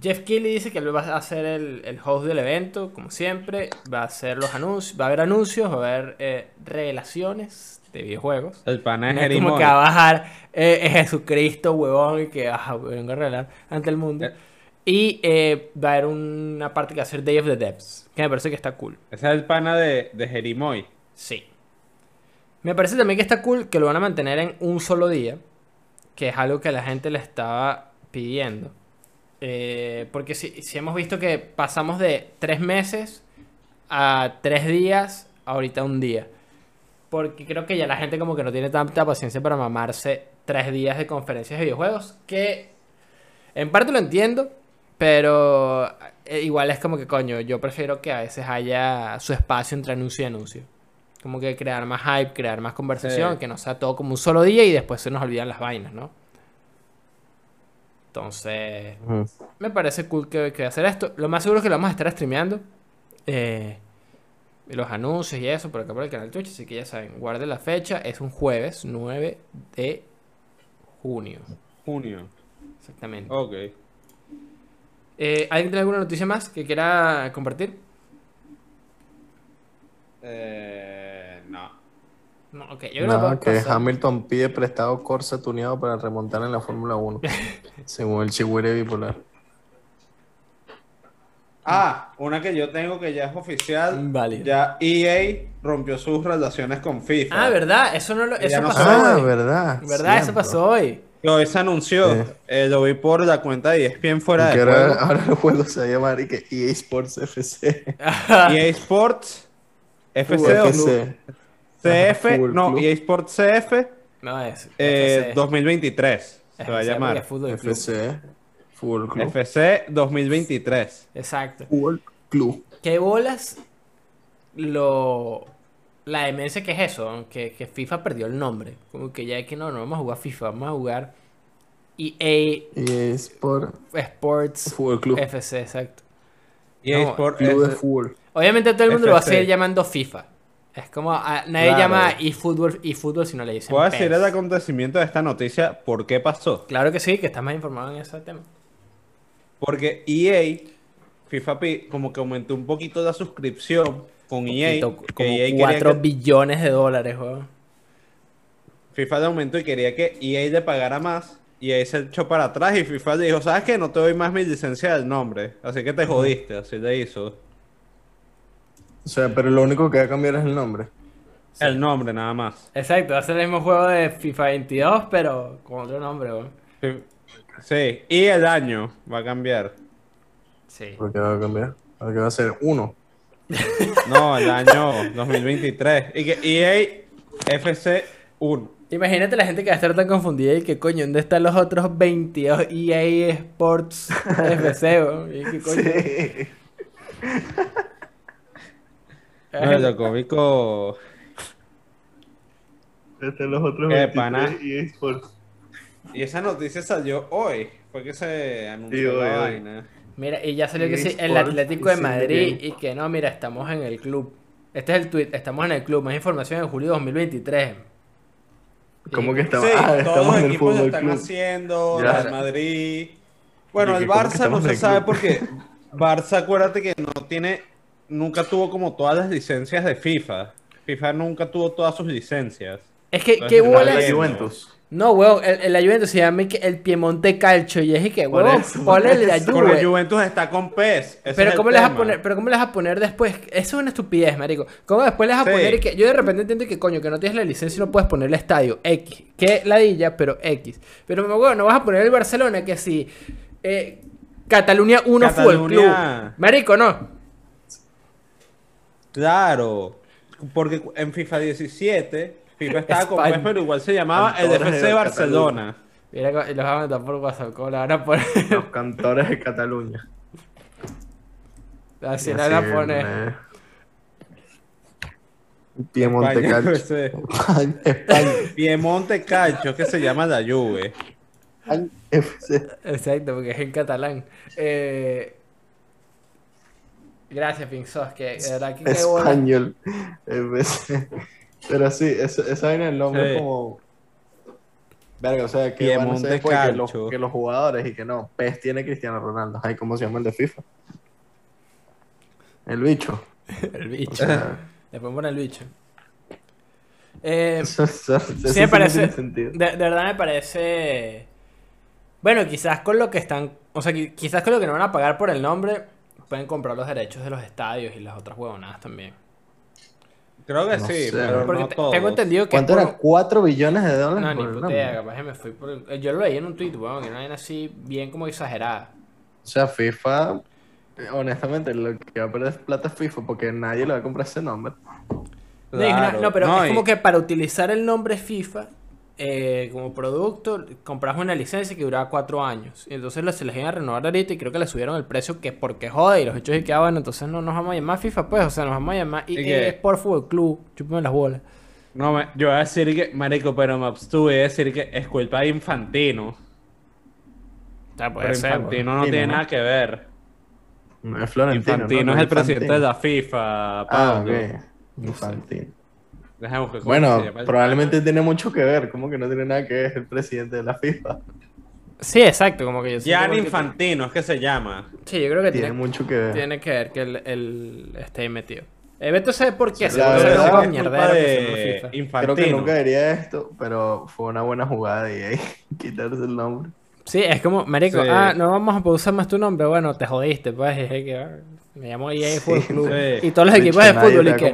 Jeff Keighley dice que él va a ser el, el host del evento, como siempre. Va a hacer los anuncios, va a haber anuncios, va a haber eh, revelaciones de videojuegos. El pana No es como que va a bajar eh, Jesucristo, huevón, y que ah, venga a revelar ante el mundo. Eh. Y eh, va a haber una parte que va a ser Day of the Depths, que me parece que está cool. Ese es el pana de, de Jerimoy. Sí. Me parece también que está cool que lo van a mantener en un solo día, que es algo que la gente le estaba pidiendo. Eh, porque si, si hemos visto que pasamos de tres meses a tres días, ahorita un día. Porque creo que ya la gente como que no tiene tanta paciencia para mamarse tres días de conferencias de videojuegos, que en parte lo entiendo, pero eh, igual es como que coño, yo prefiero que a veces haya su espacio entre anuncio y anuncio. Como que crear más hype, crear más conversación, Sí. que no sea todo como un solo día y después se nos olvidan las vainas, ¿no? Entonces, me parece cool que, que hacer esto. Lo más seguro es que lo vamos a estar streameando. eh, los anuncios y eso por acá por el canal Twitch. Así que ya saben, guarden la fecha. Es un jueves 9 de junio. Junio. Exactamente. Ok. Eh, ¿Alguien tiene alguna noticia más que quiera compartir? Eh, no. No, ok. Yo creo Nada, que pasar. Hamilton pide prestado Corsa tuneado para remontar en la Fórmula 1, según el Chihuahua bipolar. Ah, una que yo tengo que ya es oficial. Válido. Ya EA rompió sus relaciones con FIFA. Ah, ¿verdad? Eso no lo. Eso no pasó. Ah, hoy. verdad. ¿Verdad? Eso pasó hoy. Que hoy se anunció. Sí. eh, lo vi por la cuenta de ESPN fuera Porque de ahora, juego. ahora el juego se va a llamar y que EA Sports FC. EA Sports FC. CF. No, Club. EA Sports CF No es. eh, FC. 2023. Se va a llamar. FC. Fútbol Club. FC 2023. Exacto. Fútbol Club. ¿Qué bolas lo. La demencia que es eso? Que, que FIFA perdió el nombre. Como que ya que no, no vamos a jugar FIFA, vamos a jugar EA EA Sports Sports Fútbol Club. FC, exacto. EA No, Sports Club de fútbol. Obviamente todo el mundo lo va a seguir llamando FIFA. Es como ah, nadie Claro. llama eFootball eFootball si no le dicen ¿Puedo decir el acontecimiento de esta noticia? ¿Por qué pasó? Claro que sí, que estás más informado en ese tema. Porque EA, FIFA Pi, como que aumentó un poquito la suscripción con EA. Poquito, como EA quería 4 que- billones de dólares, weón. FIFA le aumentó y quería que EA le pagara más. Y ahí se echó para atrás y FIFA le dijo, ¿sabes qué? No te doy más mi licencia del nombre. Así que te jodiste. Así le hizo. O sea, pero lo único que va a cambiar es el nombre. El nombre nada más. Exacto, va a ser el mismo juego de FIFA 22, pero con otro nombre, weón. Sí. Y el año va a cambiar. Sí. ¿Por qué va a cambiar? Porque va a ser uno. No, el año 2023. Y que EA FC 1. Imagínate la gente que va a estar tan confundida y que coño, ¿dónde están los otros 22 EA Sports FC? Y que coño. No, lo cómico. Este los otros Eh, pana. EA Sports. Y esa noticia salió hoy. Fue que se anunció Sí, hoy, la hoy. vaina. Mira, y ya salió que sí, el Atlético de Madrid y que no, mira, estamos en el club. Este es el tweet, estamos en el club, más información en julio 2023. ¿Cómo que Sí, estamos? ah, todos estamos los en el equipos lo fútbol están club. haciendo. Ya. Real Madrid. Bueno, el que ¿cómo que Barça no en se el sabe porque Barça, acuérdate que no tiene. Nunca tuvo como todas las licencias de FIFA. FIFA nunca tuvo todas sus licencias. Es que, Entonces, ¿qué la bolas? ley- La Juventus. No, weón, el, el la Juventus se llama el Piemonte Calcio y es que, weón, ponle la eso. Porque Juve. Juventus está con PES. Pero el ¿cómo, le vas a poner, pero ¿cómo le vas a poner después? Eso es una estupidez, marico. ¿Cómo después le vas a Sí. poner que yo de repente entiendo que coño, que no tienes la licencia y no puedes poner el estadio X? Que ladilla, pero X. Pero weón, no vas a poner el Barcelona que si eh, Cataluña 1 Fútbol Club. Cataluña. Marico, no. Claro. Porque en FIFA 17, FIFA estaba con. PES, pero igual se llamaba el FC Barcelona. Mira, los van a por WhatsApp, ¿cómo le van a poner? Los cantores de Cataluña. Así le van a poner. eh, Piemonte. España, España, Piemonte Calcio, que se llama la Juve. Exacto, porque es en catalán. Eh... Gracias, Pinzos, que de verdad que qué bola. Español. FC. Pero sí, eso- esa vaina del nombre Sí. es como. Verga, o sea, que van a después que los, que los jugadores y que no. PES tiene Cristiano Ronaldo. Ay, ¿cómo se llama el de FIFA? El bicho. El O bicho. pone el bicho. Eh, eso, eso- eso sí me parece. De, verdad me parece. Bueno, quizás con lo que están. O sea, qui- quizás con lo que no van a pagar por el nombre, pueden comprar los derechos de los estadios y las otras huevonadas también. Creo que No sí, sé. pero Porque no te- todos. tengo entendido que. ¿Cuánto es era? por- ¿4 billones de dólares? No, ni por el puta idea, nombre? capaz que me fui por. el- eh, Yo lo leí en un tweet, weón, que no era así bien como exagerada. O sea, FIFA, honestamente, lo que va a perder plata es FIFA porque nadie le va a comprar ese nombre. No, Claro. no, pero No, es y- como que para utilizar el nombre FIFA eh, como producto, comprabas una licencia que duraba cuatro años. Y entonces la- se les iban a renovar ahorita y creo que le subieron el precio que porque jode. Y los hechos y que, ah, bueno, entonces no nos vamos a llamar FIFA, pues. O sea, nos vamos a llamar ¿Y EA qué? Sport Fútbol Club. Chúpame las bolas. No, me- yo voy a decir que, marico, pero me abstuve de decir que es culpa de Infantino. O sea, puede Pero ser, Infantino no Infantino, tiene ¿no? nada que ver. No es Florentino. Infantino ¿no? es el presidente de la FIFA, Ah, Pablo. ok. Infantino. Dejemos que Bueno, se llama el- probablemente tiene mucho que ver. ¿Cómo que no tiene nada que ver el presidente de la FIFA? Sí, exacto, como que yo como que- Infantino, es que se llama. Sí, yo creo que Tiene tiene, mucho que ver. tiene que ver que el, el esté ahí metido. Eh, Beto sabe por qué. Sí, la verdad es que de FIFA. Infantino. Creo que nunca diría esto, pero fue una buena jugada de EA quitarse el nombre. Sí, es como, marico, Sí. ah, no vamos a usar más tu nombre. Bueno, te jodiste, pues. y es que, ah, me llamo EA Fútbol Club. sí. Y todos los equipos de fútbol, y que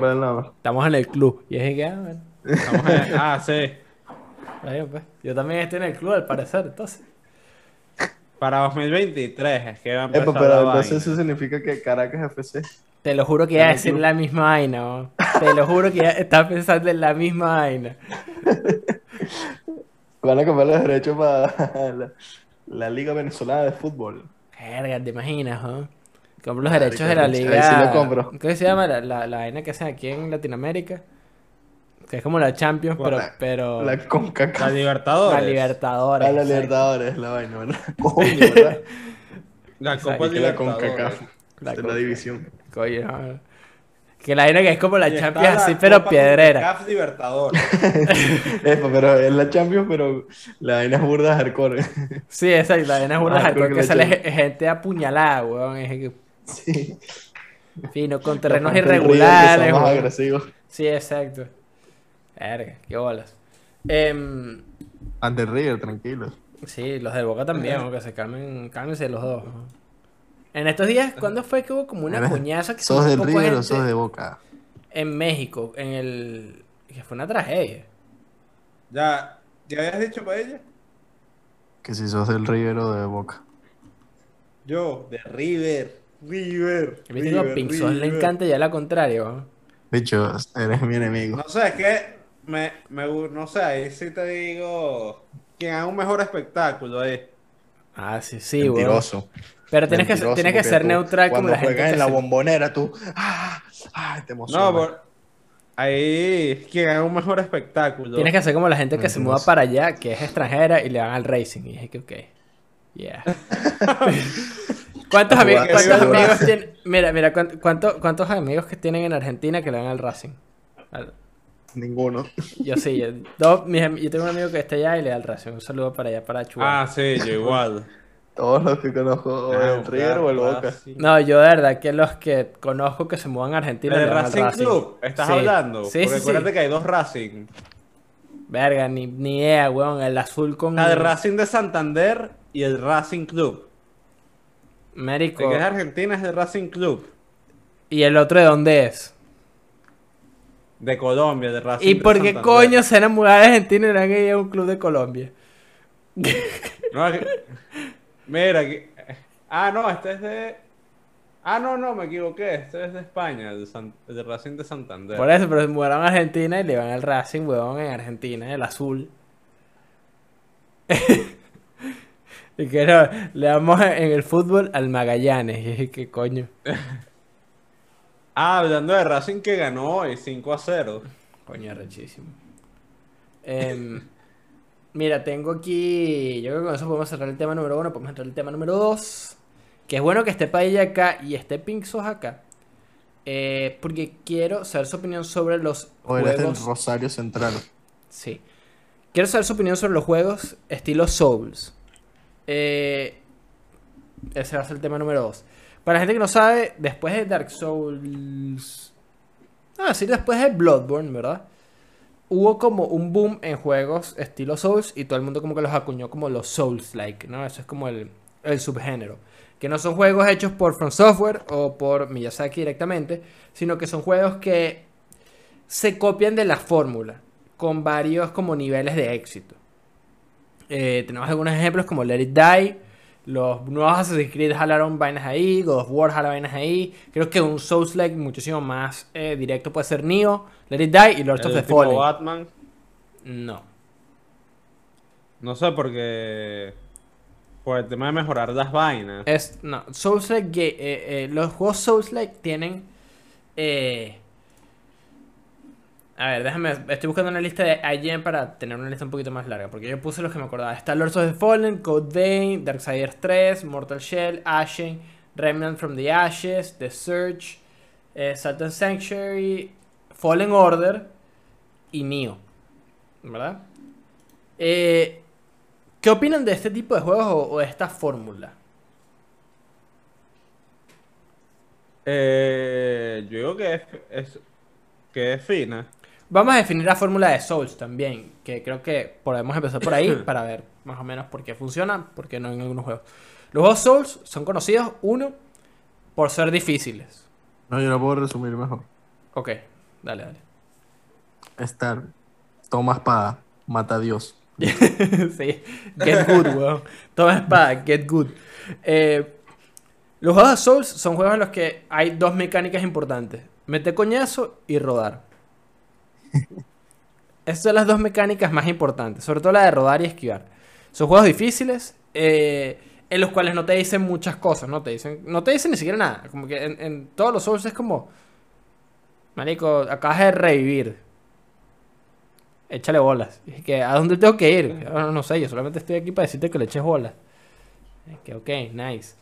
estamos en el club. Y es que, ah, bueno. Ah, sí. pues. Yo también estoy en el club, al parecer, entonces. Para 2023 es que va a empezar Epa, pero entonces vaina. eso significa que Caracas FC. Te lo juro que iba a decir la misma vaina, ¿no? Te lo juro que ya estaba pensando en la misma vaina. Van a comprar los derechos para la, la Liga Venezolana de Fútbol. Verga, ¿te imaginas, no? Compro los Marico, derechos de la ahí sí liga. lo compro. ¿Qué se llama? La, la, la vaina que hacen aquí en Latinoamérica. Que es como la Champions, pero. La- pero La La CONCACAF. la Libertadores. Libertadores. A la. Libertadores, la vaina, ¿verdad? Coño, ¿verdad? La. Copa Y la. La la Conca- división. Coño, no. Que la vaina que es como la Y Champions la así, pero Copa piedrera. CONCACAF Libertadores. Epa, pero es la Champions, pero la vaina es burda hardcore. Sí, exacto. La vaina es una Ah, hardcore que que sale gente apuñalada, weón. Es que, Sí. fino, con terrenos irregulares, más agresivos. Sí, exacto. Verga, qué bolas. Em, Ante River, tranquilo. sí, los del Boca también, ¿no? que se calmen, cálmense los dos. En estos días, ¿cuándo fue que hubo como una cuñaza que se ¿Sos del River o sos de Boca? en México? En el... que fue una tragedia. Ya, ¿qué habías dicho para ella? Que si sos del River o de Boca. Yo, de River. River. A River, Pinzón le River. encanta ya la contraria, ¿no? Bicho, eres mi enemigo. No sé, es que me, me, no sé, ahí sí te digo, quien haga un mejor espectáculo ahí. Ah, sí, sí. Mentiroso. Pero tienes que, tienes que ser tú, neutral como la gente juegas que en la bombonera, tú. ¡Ah! ¡Ah! Te emociona. No, por, ahí quien haga un mejor espectáculo. Tienes que hacer como la gente que se muda para allá, que es extranjera, y le van al racing. Y dije que, ok. Yeah. ¿Cuántos, amigos, cuántos tienen? Mira, mira, ¿cuánto- cuánto- ¿cuántos amigos que tienen en Argentina que le van al racing? Al- Ninguno. Yo sí, yo, dos- mis yo tengo un amigo que está allá y le da al racing. Un saludo para allá, para Chihuahua. Ah, sí, yo igual. Todos los que conozco, o Ah, el River o el claro, Boca. sí. No, yo de verdad que los que conozco que se mudan a Argentina ¿El Racing Racing. Club? ¿Estás Sí. hablando? Sí, Porque sí, acuérdate sí. que hay dos Racing. Verga, ni, ni idea, weón. El azul con... La de Racing de Santander y el Racing Club. México. El que es de Argentina es el Racing Club. ¿Y el otro de dónde es? De Colombia, de Racing ¿Y de por qué coño se mudar a Argentina y no a un club de Colombia? No, que- Mira, que- ah, no, este es de. Ah, no, no, me equivoqué. Este es de España, el de, San- el de Racing de Santander. Por eso, pero se mudaron a Argentina y le van al Racing, weón, en Argentina, el azul. y que no, le damos en el fútbol al Magallanes. Y dije, ¿qué coño? Ah, hablando de Racing que ganó hoy 5 a 0. Coño, arrechísimo. Em, mira, tengo aquí. Yo creo que con eso podemos cerrar el tema número uno. Podemos entrar al tema número dos. Que es bueno que esté Paella acá y esté Pink Sos acá. eh, porque quiero saber su opinión sobre los O eres del juegos. Rosario Central. Sí. Quiero saber su opinión sobre los juegos estilo Souls. Eh, ese va a ser el tema número 2. Para la gente que no sabe, después de Dark Souls. Ah, sí, después de Bloodborne, ¿verdad? Hubo como un boom en juegos estilo Souls y todo el mundo como que los acuñó como los Souls-like, ¿no? Eso es como el, el subgénero. Que no son juegos hechos por From Software o por Miyazaki directamente, sino que son juegos que se copian de la fórmula con varios como niveles de éxito. Eh, tenemos algunos ejemplos como Let It Die, los nuevos Assassin's Creed jalaron vainas ahí, God of War jala vainas ahí. Creo que un Souls-like muchísimo más eh, directo puede ser Nioh, Let It Die y Lords of the Fallen. Batman. No. No sé, porque. Por el tema de mejorar las vainas. Es, no, Souls-like, ga- eh, los juegos Souls-like tienen... eh, a ver, déjame, estoy buscando una lista de IGN para tener una lista un poquito más larga, porque yo puse los que me acordaba. Está Lords of the Fallen, Code Vein, Darksiders 3, Mortal Shell, Ashen, Remnant from the Ashes, The Surge, eh, Sanctuary, Fallen Order y Nioh. ¿Verdad? Eh, ¿Qué opinan de este tipo de juegos o, de esta fórmula? Eh, yo digo que es- que es fina. Vamos a definir la fórmula de Souls también, que creo que podemos empezar por ahí para ver más o menos por qué funciona, por qué no en algunos juegos. Los juegos Souls son conocidos, uno, por ser difíciles. No, yo lo puedo resumir mejor. Ok, dale, dale. Estar, toma espada, mata a Dios. sí, get good, weón. Toma espada, get good. Eh, los juegos de Souls son juegos en los que hay dos mecánicas importantes: meter coñazo y rodar. Esas son las dos mecánicas más importantes, sobre todo la de rodar y esquivar. Son juegos difíciles eh, en los cuales no te dicen muchas cosas, no te dicen, no te dicen ni siquiera nada. Como que en, en todos los Souls es como, marico, acabas de revivir. Échale bolas. Y que, ¿a dónde tengo que ir? "Ah, No, no sé, yo solamente estoy aquí para decirte que le eches bolas. Es que, ok, nice.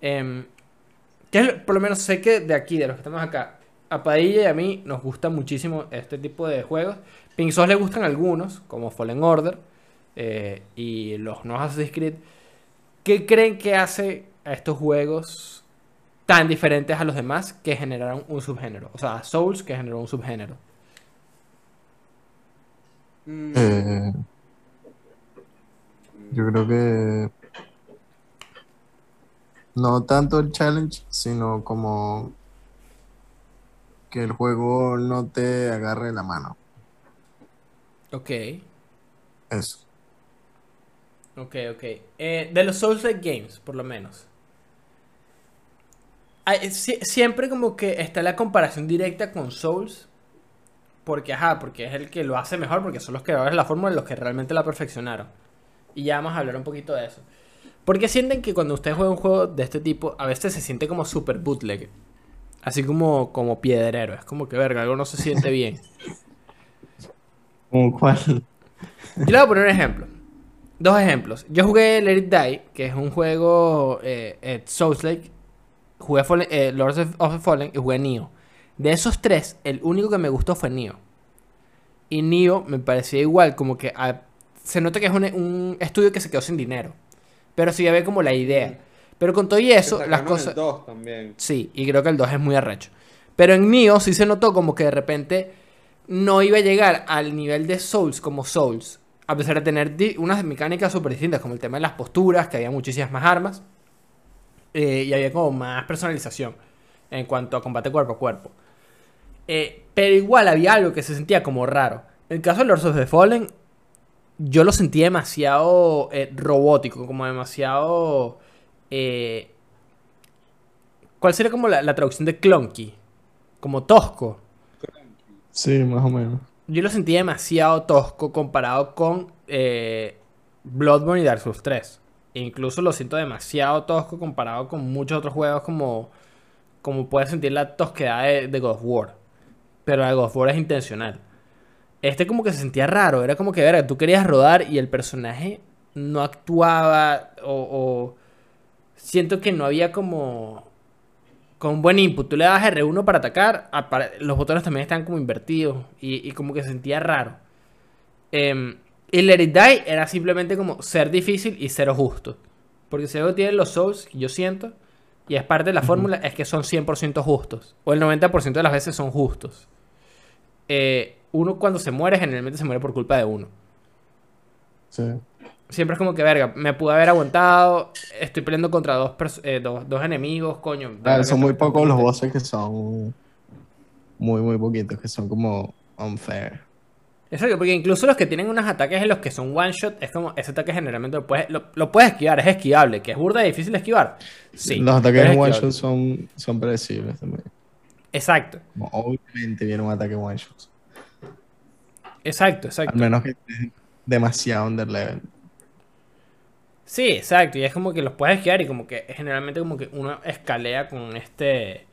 Em, ¿qué es lo- por lo menos sé que de aquí, de los que estamos acá, a Padilla y a mí nos gusta muchísimo este tipo de juegos. Pink Souls le gustan algunos, como Fallen Order eh, y los nuevos Assassin's Creed. ¿Qué creen que hace a estos juegos tan diferentes a los demás que generaron un subgénero? O sea, a Souls que generó un subgénero. Eh, yo creo que no tanto el challenge, sino como que el juego no te agarre la mano. Ok. Eso. Ok, ok. Eh, de los Souls-like Games, por lo menos. Hay- si- siempre como que está la comparación directa con Souls. Porque, ajá, porque es el que lo hace mejor, porque son los creadores de la fórmula los que realmente la perfeccionaron. Y ya vamos a hablar un poquito de eso. Porque sienten que cuando usted juega un juego de este tipo, a veces se siente como super bootleg. Así como, como piedrero. Es como que, verga, algo no se siente bien. ¿Cómo cuál? Yo le voy a poner un ejemplo. Dos ejemplos. Yo jugué Let It Die, que es un juego eh, eh, Souls-like. Jugué Fallen- eh, Lords of, the Fallen y jugué Nioh. De esos tres, el único que me gustó fue Nioh. Y Nioh me parecía igual, como que ah, se nota que es un, un estudio que se quedó sin dinero. Pero sí ve como la idea. Pero con todo y eso, Que las el cosas... 2 también. Sí, y creo que el 2 es muy arrecho. Pero en Nioh sí se notó como que de repente no iba a llegar al nivel de Souls como Souls. A pesar de tener unas mecánicas súper distintas, como el tema de las posturas, que había muchísimas más armas. eh, y había como más personalización en cuanto a combate cuerpo a cuerpo. Eh, pero igual había algo que se sentía como raro. En el caso de Lords of the Fallen, yo lo sentí demasiado eh, robótico, como demasiado... eh, ¿Cuál sería como la, la traducción de clunky? Como tosco. Sí, más o menos. Yo lo sentí demasiado tosco comparado con eh, Bloodborne y Dark Souls 3. E incluso lo siento demasiado tosco comparado con muchos otros juegos como, como puedes sentir la tosquedad de, de God of War. Pero la God of War es intencional. Este como que se sentía raro. Era como que, verga, tú querías rodar y el personaje no actuaba o... o siento que no había como con buen input. Tú le das R1 para atacar, los botones también están como invertidos y, y como que sentía raro. Em, y Let It Die era simplemente como ser difícil y ser justo. Porque si algo tienen los Souls, yo siento, y es parte de la fórmula, es que son 100% justos. O el 90% de las veces son justos. Eh, uno cuando se muere, generalmente se muere por culpa de uno. Sí. Siempre es como que, verga, me pude haber aguantado, estoy peleando contra dos, eh, dos, dos enemigos, coño. Claro, verga, son muy pocos los bosses que son muy, muy poquitos, que son como unfair. Exacto, porque incluso los que tienen unos ataques en los que son one shot, es como ese ataque generalmente lo puedes, lo, lo puedes esquivar, es esquivable, que es burda y difícil de esquivar. Sí. Los ataques es en one shot son, son predecibles también. Exacto, Como obviamente viene un ataque one shot. exacto, Al exacto. menos que estés demasiado under level. Sí, exacto. Y es como que los puedes esquivar y como que generalmente como que uno escalea con este...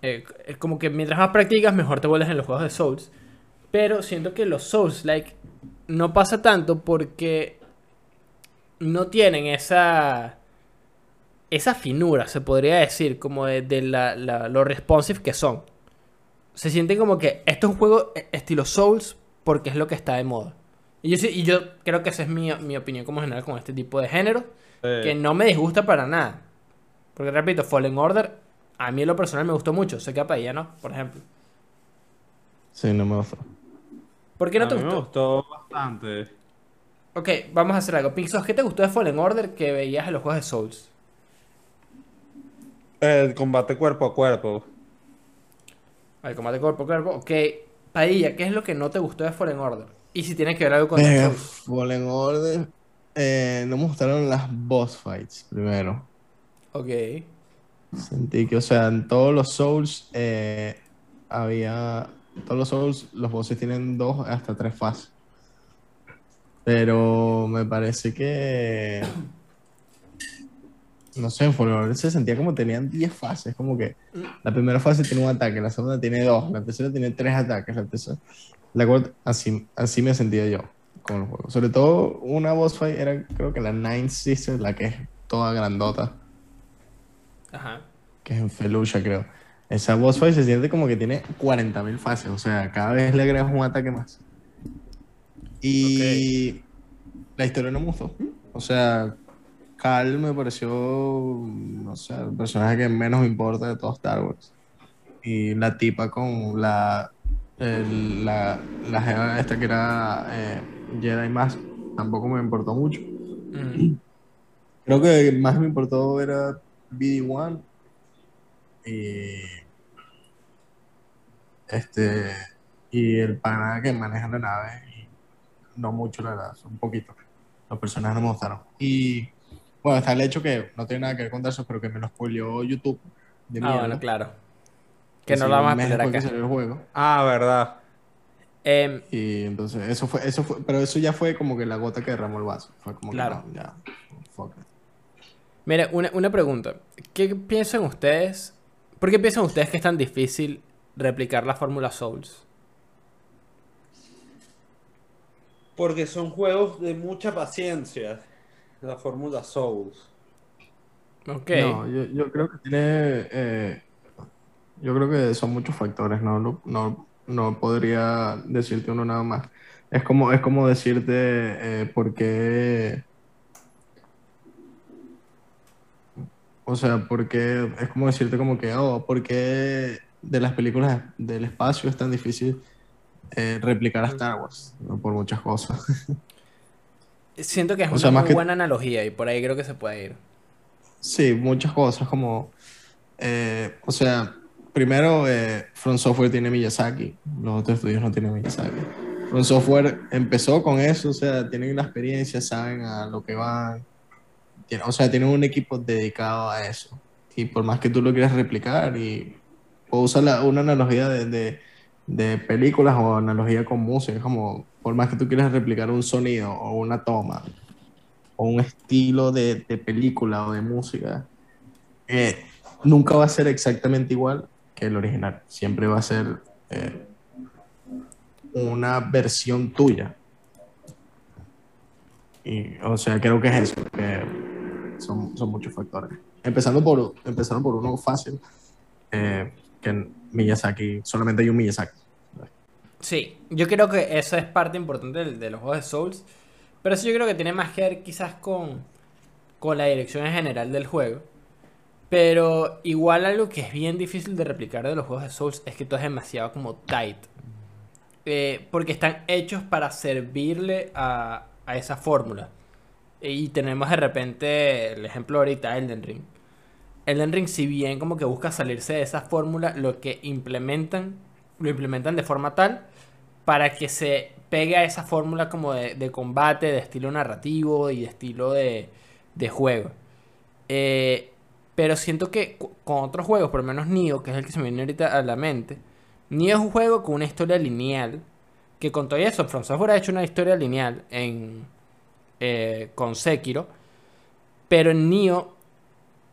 eh, como que mientras más practicas, mejor te vuelves en los juegos de Souls. Pero siento que los Souls, like, no pasa tanto porque no tienen esa... Esa finura, se podría decir, como de, de la, lo responsive que son. Se sienten como que esto es un juego estilo Souls porque es lo que está de moda. Y yo, sí- y yo creo que esa es mi, mi opinión como general con este tipo de género. Eh, Que no me disgusta para nada. Porque repito, Fallen Order, a mí en lo personal me gustó mucho. Sé que a Padilla no, por ejemplo. Sí, no me gustó. ¿Por qué no a te mí me gustó? gustó bastante. Ok, vamos a hacer algo. Pixos, ¿qué te gustó de Fallen Order que veías en los juegos de Souls? El combate cuerpo a cuerpo. El combate cuerpo a cuerpo. Ok, Padilla, ¿qué es lo que no te gustó de Fallen Order? Y si tiene que ver algo con Eh, Souls. Fallen Order. eh, no me gustaron las boss fights primero. Ok. Sentí que, o sea, en todos los Souls eh, había. Todos los Souls, los bosses tienen dos hasta tres fases. Pero me parece que. No sé, en Fallen Order se sentía como tenían 10 fases. Como que la primera fase tiene un ataque, la segunda tiene dos, la tercera tiene tres ataques, la tercera. La cuarta, así, así me sentía yo con el juego. Sobre todo, una boss fight era, creo que la Ninth Sister, la que es toda grandota Ajá. que es en Felucia, creo. Esa boss fight se siente como que tiene 40.000 fases, o sea, cada vez le agregas un ataque más. Y la historia no me gustó. O sea, Cal me pareció, no sé, el personaje que menos me importa de todo Star Wars. Y la tipa con la, el- la, la jeva esta que era eh, Jedi Mask, tampoco me importó mucho. Mm. Creo que más me importó era BD1 y este y el pana que maneja la nave y no mucho la verdad, un poquito. Los personajes no me gustaron. Y bueno, está el hecho que no tiene nada que ver con eso, pero que me lo spoileó YouTube de Ah, mierda. bueno, claro. Que no lo vamos a acá. salió el juego. Ah, verdad. Em, Y entonces eso fue, eso fue, pero eso ya fue como que la gota que derramó el vaso. Fue como Claro. que no, ya, fuck it. Mira, una, una pregunta. ¿Qué piensan ustedes? ¿Por qué piensan ustedes que es tan difícil replicar la fórmula Souls? Porque son juegos de mucha paciencia. La fórmula Souls. Ok. No, yo, yo creo que tiene. eh, yo creo que son muchos factores, no, no, no, podría decirte uno nada más. Es como, es como decirte eh, por qué. O sea, porque es como decirte como que, oh, ¿por qué de las películas del espacio es tan difícil eh, replicar a Star Wars? ¿no? Por muchas cosas. Siento que es O una sea, más muy que- buena analogía y por ahí creo que se puede ir. Sí, muchas cosas como, eh, o sea, primero, eh, From Software tiene Miyazaki, los otros estudios no tienen Miyazaki. From Software empezó con eso, o sea, tienen la experiencia, saben a lo que van, o sea, tienen un equipo dedicado a eso. Y por más que tú lo quieras replicar, y puedo usar la- una analogía de, de, películas o analogía con música, como, por más que tú quieras replicar un sonido o una toma, o un estilo de, de película o de música, eh, nunca va a ser exactamente igual el original. Siempre va a ser eh, una versión tuya. Y, o sea, creo que es eso, que son, son muchos factores. Empezando por, empezando por uno fácil, eh, que en Miyazaki, solamente hay un Miyazaki. Sí, yo creo que eso es parte importante de, de los juegos de Souls. Pero eso yo creo que tiene más que ver quizás con, con la dirección en general del juego. Pero igual algo que es bien difícil de replicar de los juegos de Souls es que todo es demasiado como tight. Eh, porque están hechos para servirle a, a esa fórmula. Y tenemos de repente el ejemplo ahorita, Elden Ring. Elden Ring, si bien como que busca salirse de esa fórmula, lo que implementan, lo implementan de forma tal para que se pegue a esa fórmula como de, de combate, de estilo narrativo y de estilo de, de juego. Eh, pero siento que con otros juegos, por lo menos Nioh, que es el que se me viene ahorita a la mente, Nioh es un juego con una historia lineal, que con todo eso, From Software ha hecho una historia lineal en, eh, con Sekiro. Pero en Nioh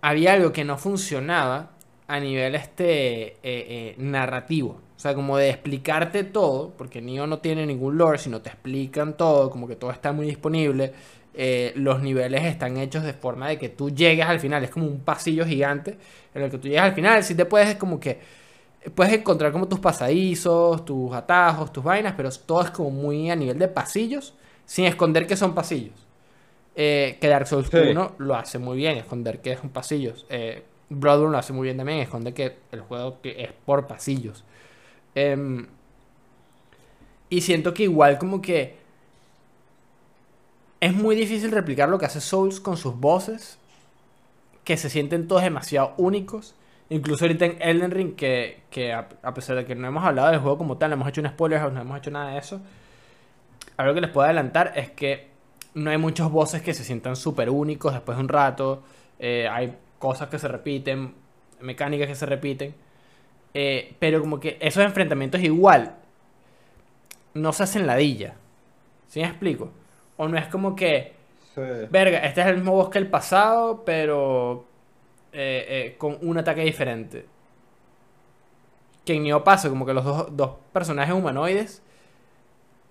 había algo que no funcionaba a nivel este eh, eh, narrativo. O sea, como de explicarte todo, porque Nioh no tiene ningún lore, sino te explican todo, como que todo está muy disponible. Eh, los niveles están hechos de forma de que tú llegues al final. Es como un pasillo gigante en el que tú llegas al final. Si te puedes, como que puedes encontrar como tus pasadizos, tus atajos, tus vainas, pero todo es como muy a nivel de pasillos, sin esconder que son pasillos. Eh, que Dark Souls Sí. 1 lo hace muy bien, esconder que son pasillos. Eh, Bloodborne lo hace muy bien también, esconder que el juego que es por pasillos. Em, y siento que igual como que es muy difícil replicar lo que hace Souls con sus voces, que se sienten todos demasiado únicos. Incluso ahorita en Elden Ring, que, que a, pesar de que no hemos hablado del juego como tal, no hemos hecho un spoiler, no hemos hecho nada de eso, algo que les puedo adelantar es que no hay muchos voces que se sientan súper únicos después de un rato. eh, hay cosas que se repiten, mecánicas que se repiten. eh, pero como que esos enfrentamientos igual no se hacen ladilla. ¿Sí me explico? O no es como que, Sí. verga, este es el mismo boss que el pasado, pero eh, eh, con un ataque diferente. Que en Nioh pasa, como que los dos, dos personajes humanoides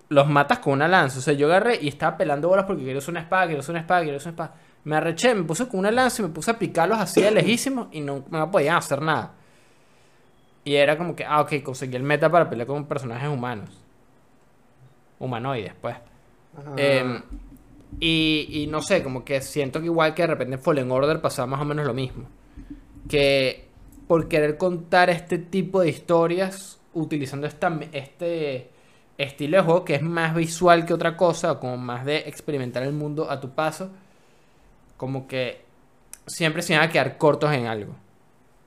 los matas con una lanza. O sea, yo agarré y estaba pelando bolas porque quiero usar una espada, quiero usar una espada, quiero usar una espada. Me arreché, me puse con una lanza y me puse a picarlos así de lejísimos y no me podían hacer nada. Y era como que, ah, ok, conseguí el meta para pelear con personajes humanos. Humanoides, pues. Em, y, y no sé, como que siento que igual que de repente en Fallen Order pasaba más o menos lo mismo. Que por querer contar este tipo de historias utilizando esta, este estilo de juego que es más visual que otra cosa, o como más de experimentar el mundo a tu paso, como que siempre se van a quedar cortos en algo.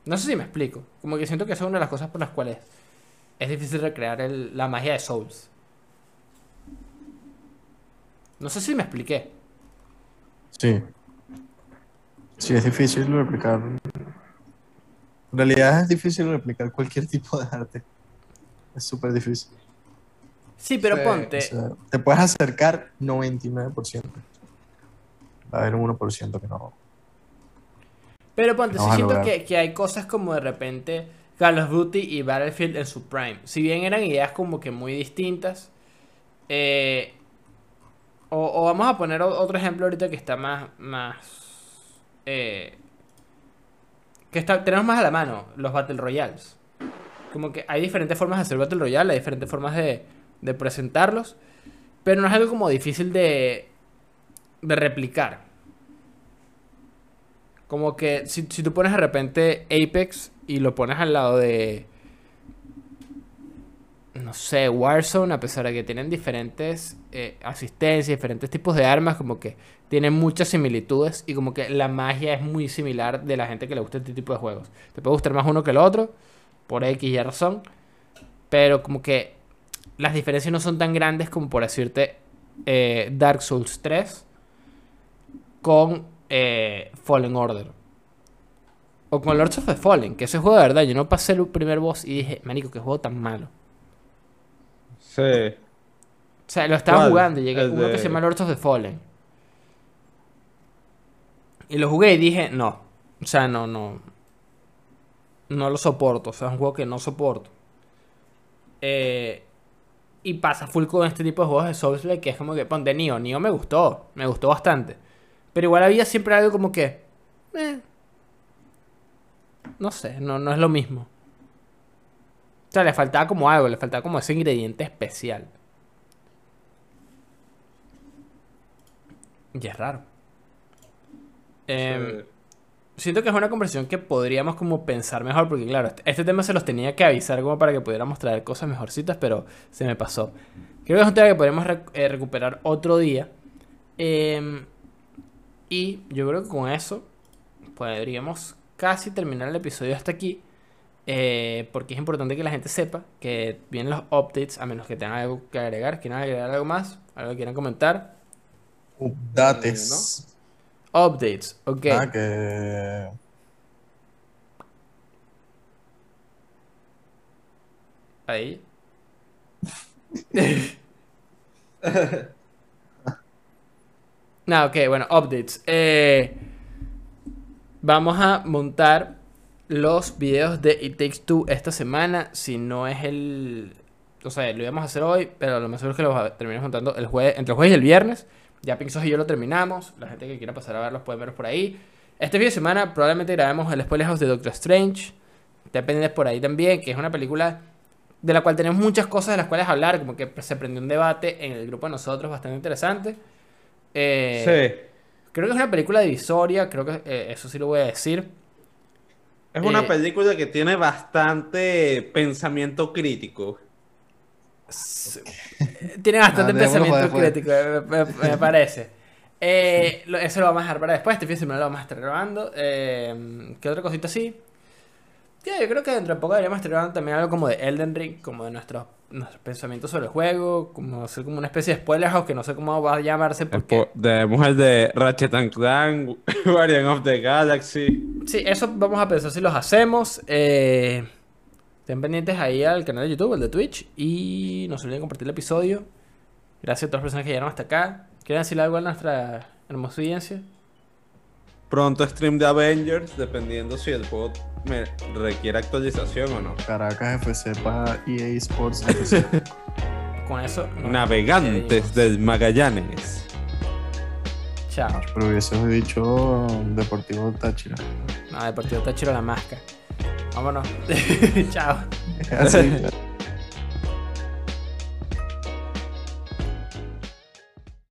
No sé si me explico. Como que siento que esa es una de las cosas por las cuales es difícil recrear el- la magia de Souls. No sé si me expliqué. Sí. Sí, es difícil replicar. En realidad es difícil replicar cualquier tipo de arte. Es súper difícil. Sí, pero Sí, ponte. O sea, te puedes acercar 99%. Va a haber un 1% que no. Pero ponte, No sí siento que, que hay cosas como de repente Call of Duty y Battlefield en su prime. Si bien eran ideas como que muy distintas. eh, o, vamos a poner otro ejemplo ahorita que está más. más eh, que está, tenemos más a la mano, los Battle Royales. Como que hay diferentes formas de hacer Battle Royale, hay diferentes formas de, de presentarlos. Pero no es algo como difícil de, de replicar. Como que si, si tú pones de repente Apex y lo pones al lado de. No sé, Warzone, a pesar de que tienen diferentes eh, asistencias, diferentes tipos de armas, como que tienen muchas similitudes y como que la magia es muy similar de la gente que le gusta este tipo de juegos. Te puede gustar más uno que el otro, por X y razón, pero como que las diferencias no son tan grandes como por decirte eh, Dark Souls 3 con eh, Fallen Order. O con Lords of the Fallen, que ese juego de verdad, yo no pasé el primer boss y dije, manico, qué juego tan malo. Sí. O sea, lo estaba ¿Cuál? jugando y llegué a uno que se llama Lords of the Fallen. Y lo jugué y dije, no. O sea, no, no. No lo soporto. O sea, es un juego que no soporto. Eh, y pasa full con este tipo de juegos de Souls que es como que, ponte Nioh. Nioh me gustó. Me gustó bastante. Pero igual había siempre algo como que. eh, no sé, no, no es lo mismo. O sea, le faltaba como algo, le faltaba como ese ingrediente especial. Y es raro. Em, Sí. Siento que es una conversación que podríamos como pensar mejor, porque claro, este, este tema se los tenía que avisar como para que pudiéramos traer cosas mejorcitas, pero se me pasó. Creo que es un tema que podríamos rec- eh, recuperar otro día. Em, y yo creo que con eso podríamos casi terminar el episodio hasta aquí. Eh, porque es importante que la gente sepa que vienen los updates, a menos que tengan algo que agregar. ¿Quieren agregar algo más? ¿Algo que quieran comentar? Updates. Updates, ok. Ah, que. Ahí. No, ok, bueno, updates. Eh, vamos a montar los videos de It Takes Two esta semana. Si no es el. O sea, lo íbamos a hacer hoy, pero lo más seguro es que lo terminemos montando el jueves, entre el jueves y el viernes. Ya Pinxos y yo lo terminamos. La gente que quiera pasar a verlos pueden verlos por ahí. Este fin de semana probablemente grabemos el spoiler house de Doctor Strange. Depende por ahí también, que es una película de la cual tenemos muchas cosas de las cuales hablar. Como que se prendió un debate en el grupo de nosotros bastante interesante. Eh, Sí. Creo que es una película divisoria, creo que eh, eso sí lo voy a decir. Es una Eh, película que tiene bastante pensamiento crítico. Eh, Tiene bastante Ah, pensamiento crítico, me, me- me parece. Eh, lo- eso lo vamos a dejar para después, este fin de semana lo vamos a estar grabando. Eh, ¿Qué otra cosita así? Ya, yo creo que dentro de poco deberíamos grabando también algo como de Elden Ring, como de nuestros, nuestros pensamientos sobre el juego, como hacer como una especie de spoiler house que no sé cómo va a llamarse porque... Tenemos el de Ratchet and Clank, Guardian of the Galaxy. Sí, eso vamos a pensar si los hacemos. Eh, estén pendientes ahí al canal de YouTube, el de Twitch. Y no se olviden compartir el episodio. Gracias a todas las personas que llegaron hasta acá. ¿Quieren decirle algo a nuestra hermosa audiencia? Pronto stream de Avengers, dependiendo si el juego me requiere actualización o no. Caracas FC para EA Sports FC. Con eso. Navegantes del Magallanes. Chao. Pero hubiese dicho Deportivo Táchira. No, Deportivo Táchiro la máscara. Vámonos. Chao. Así.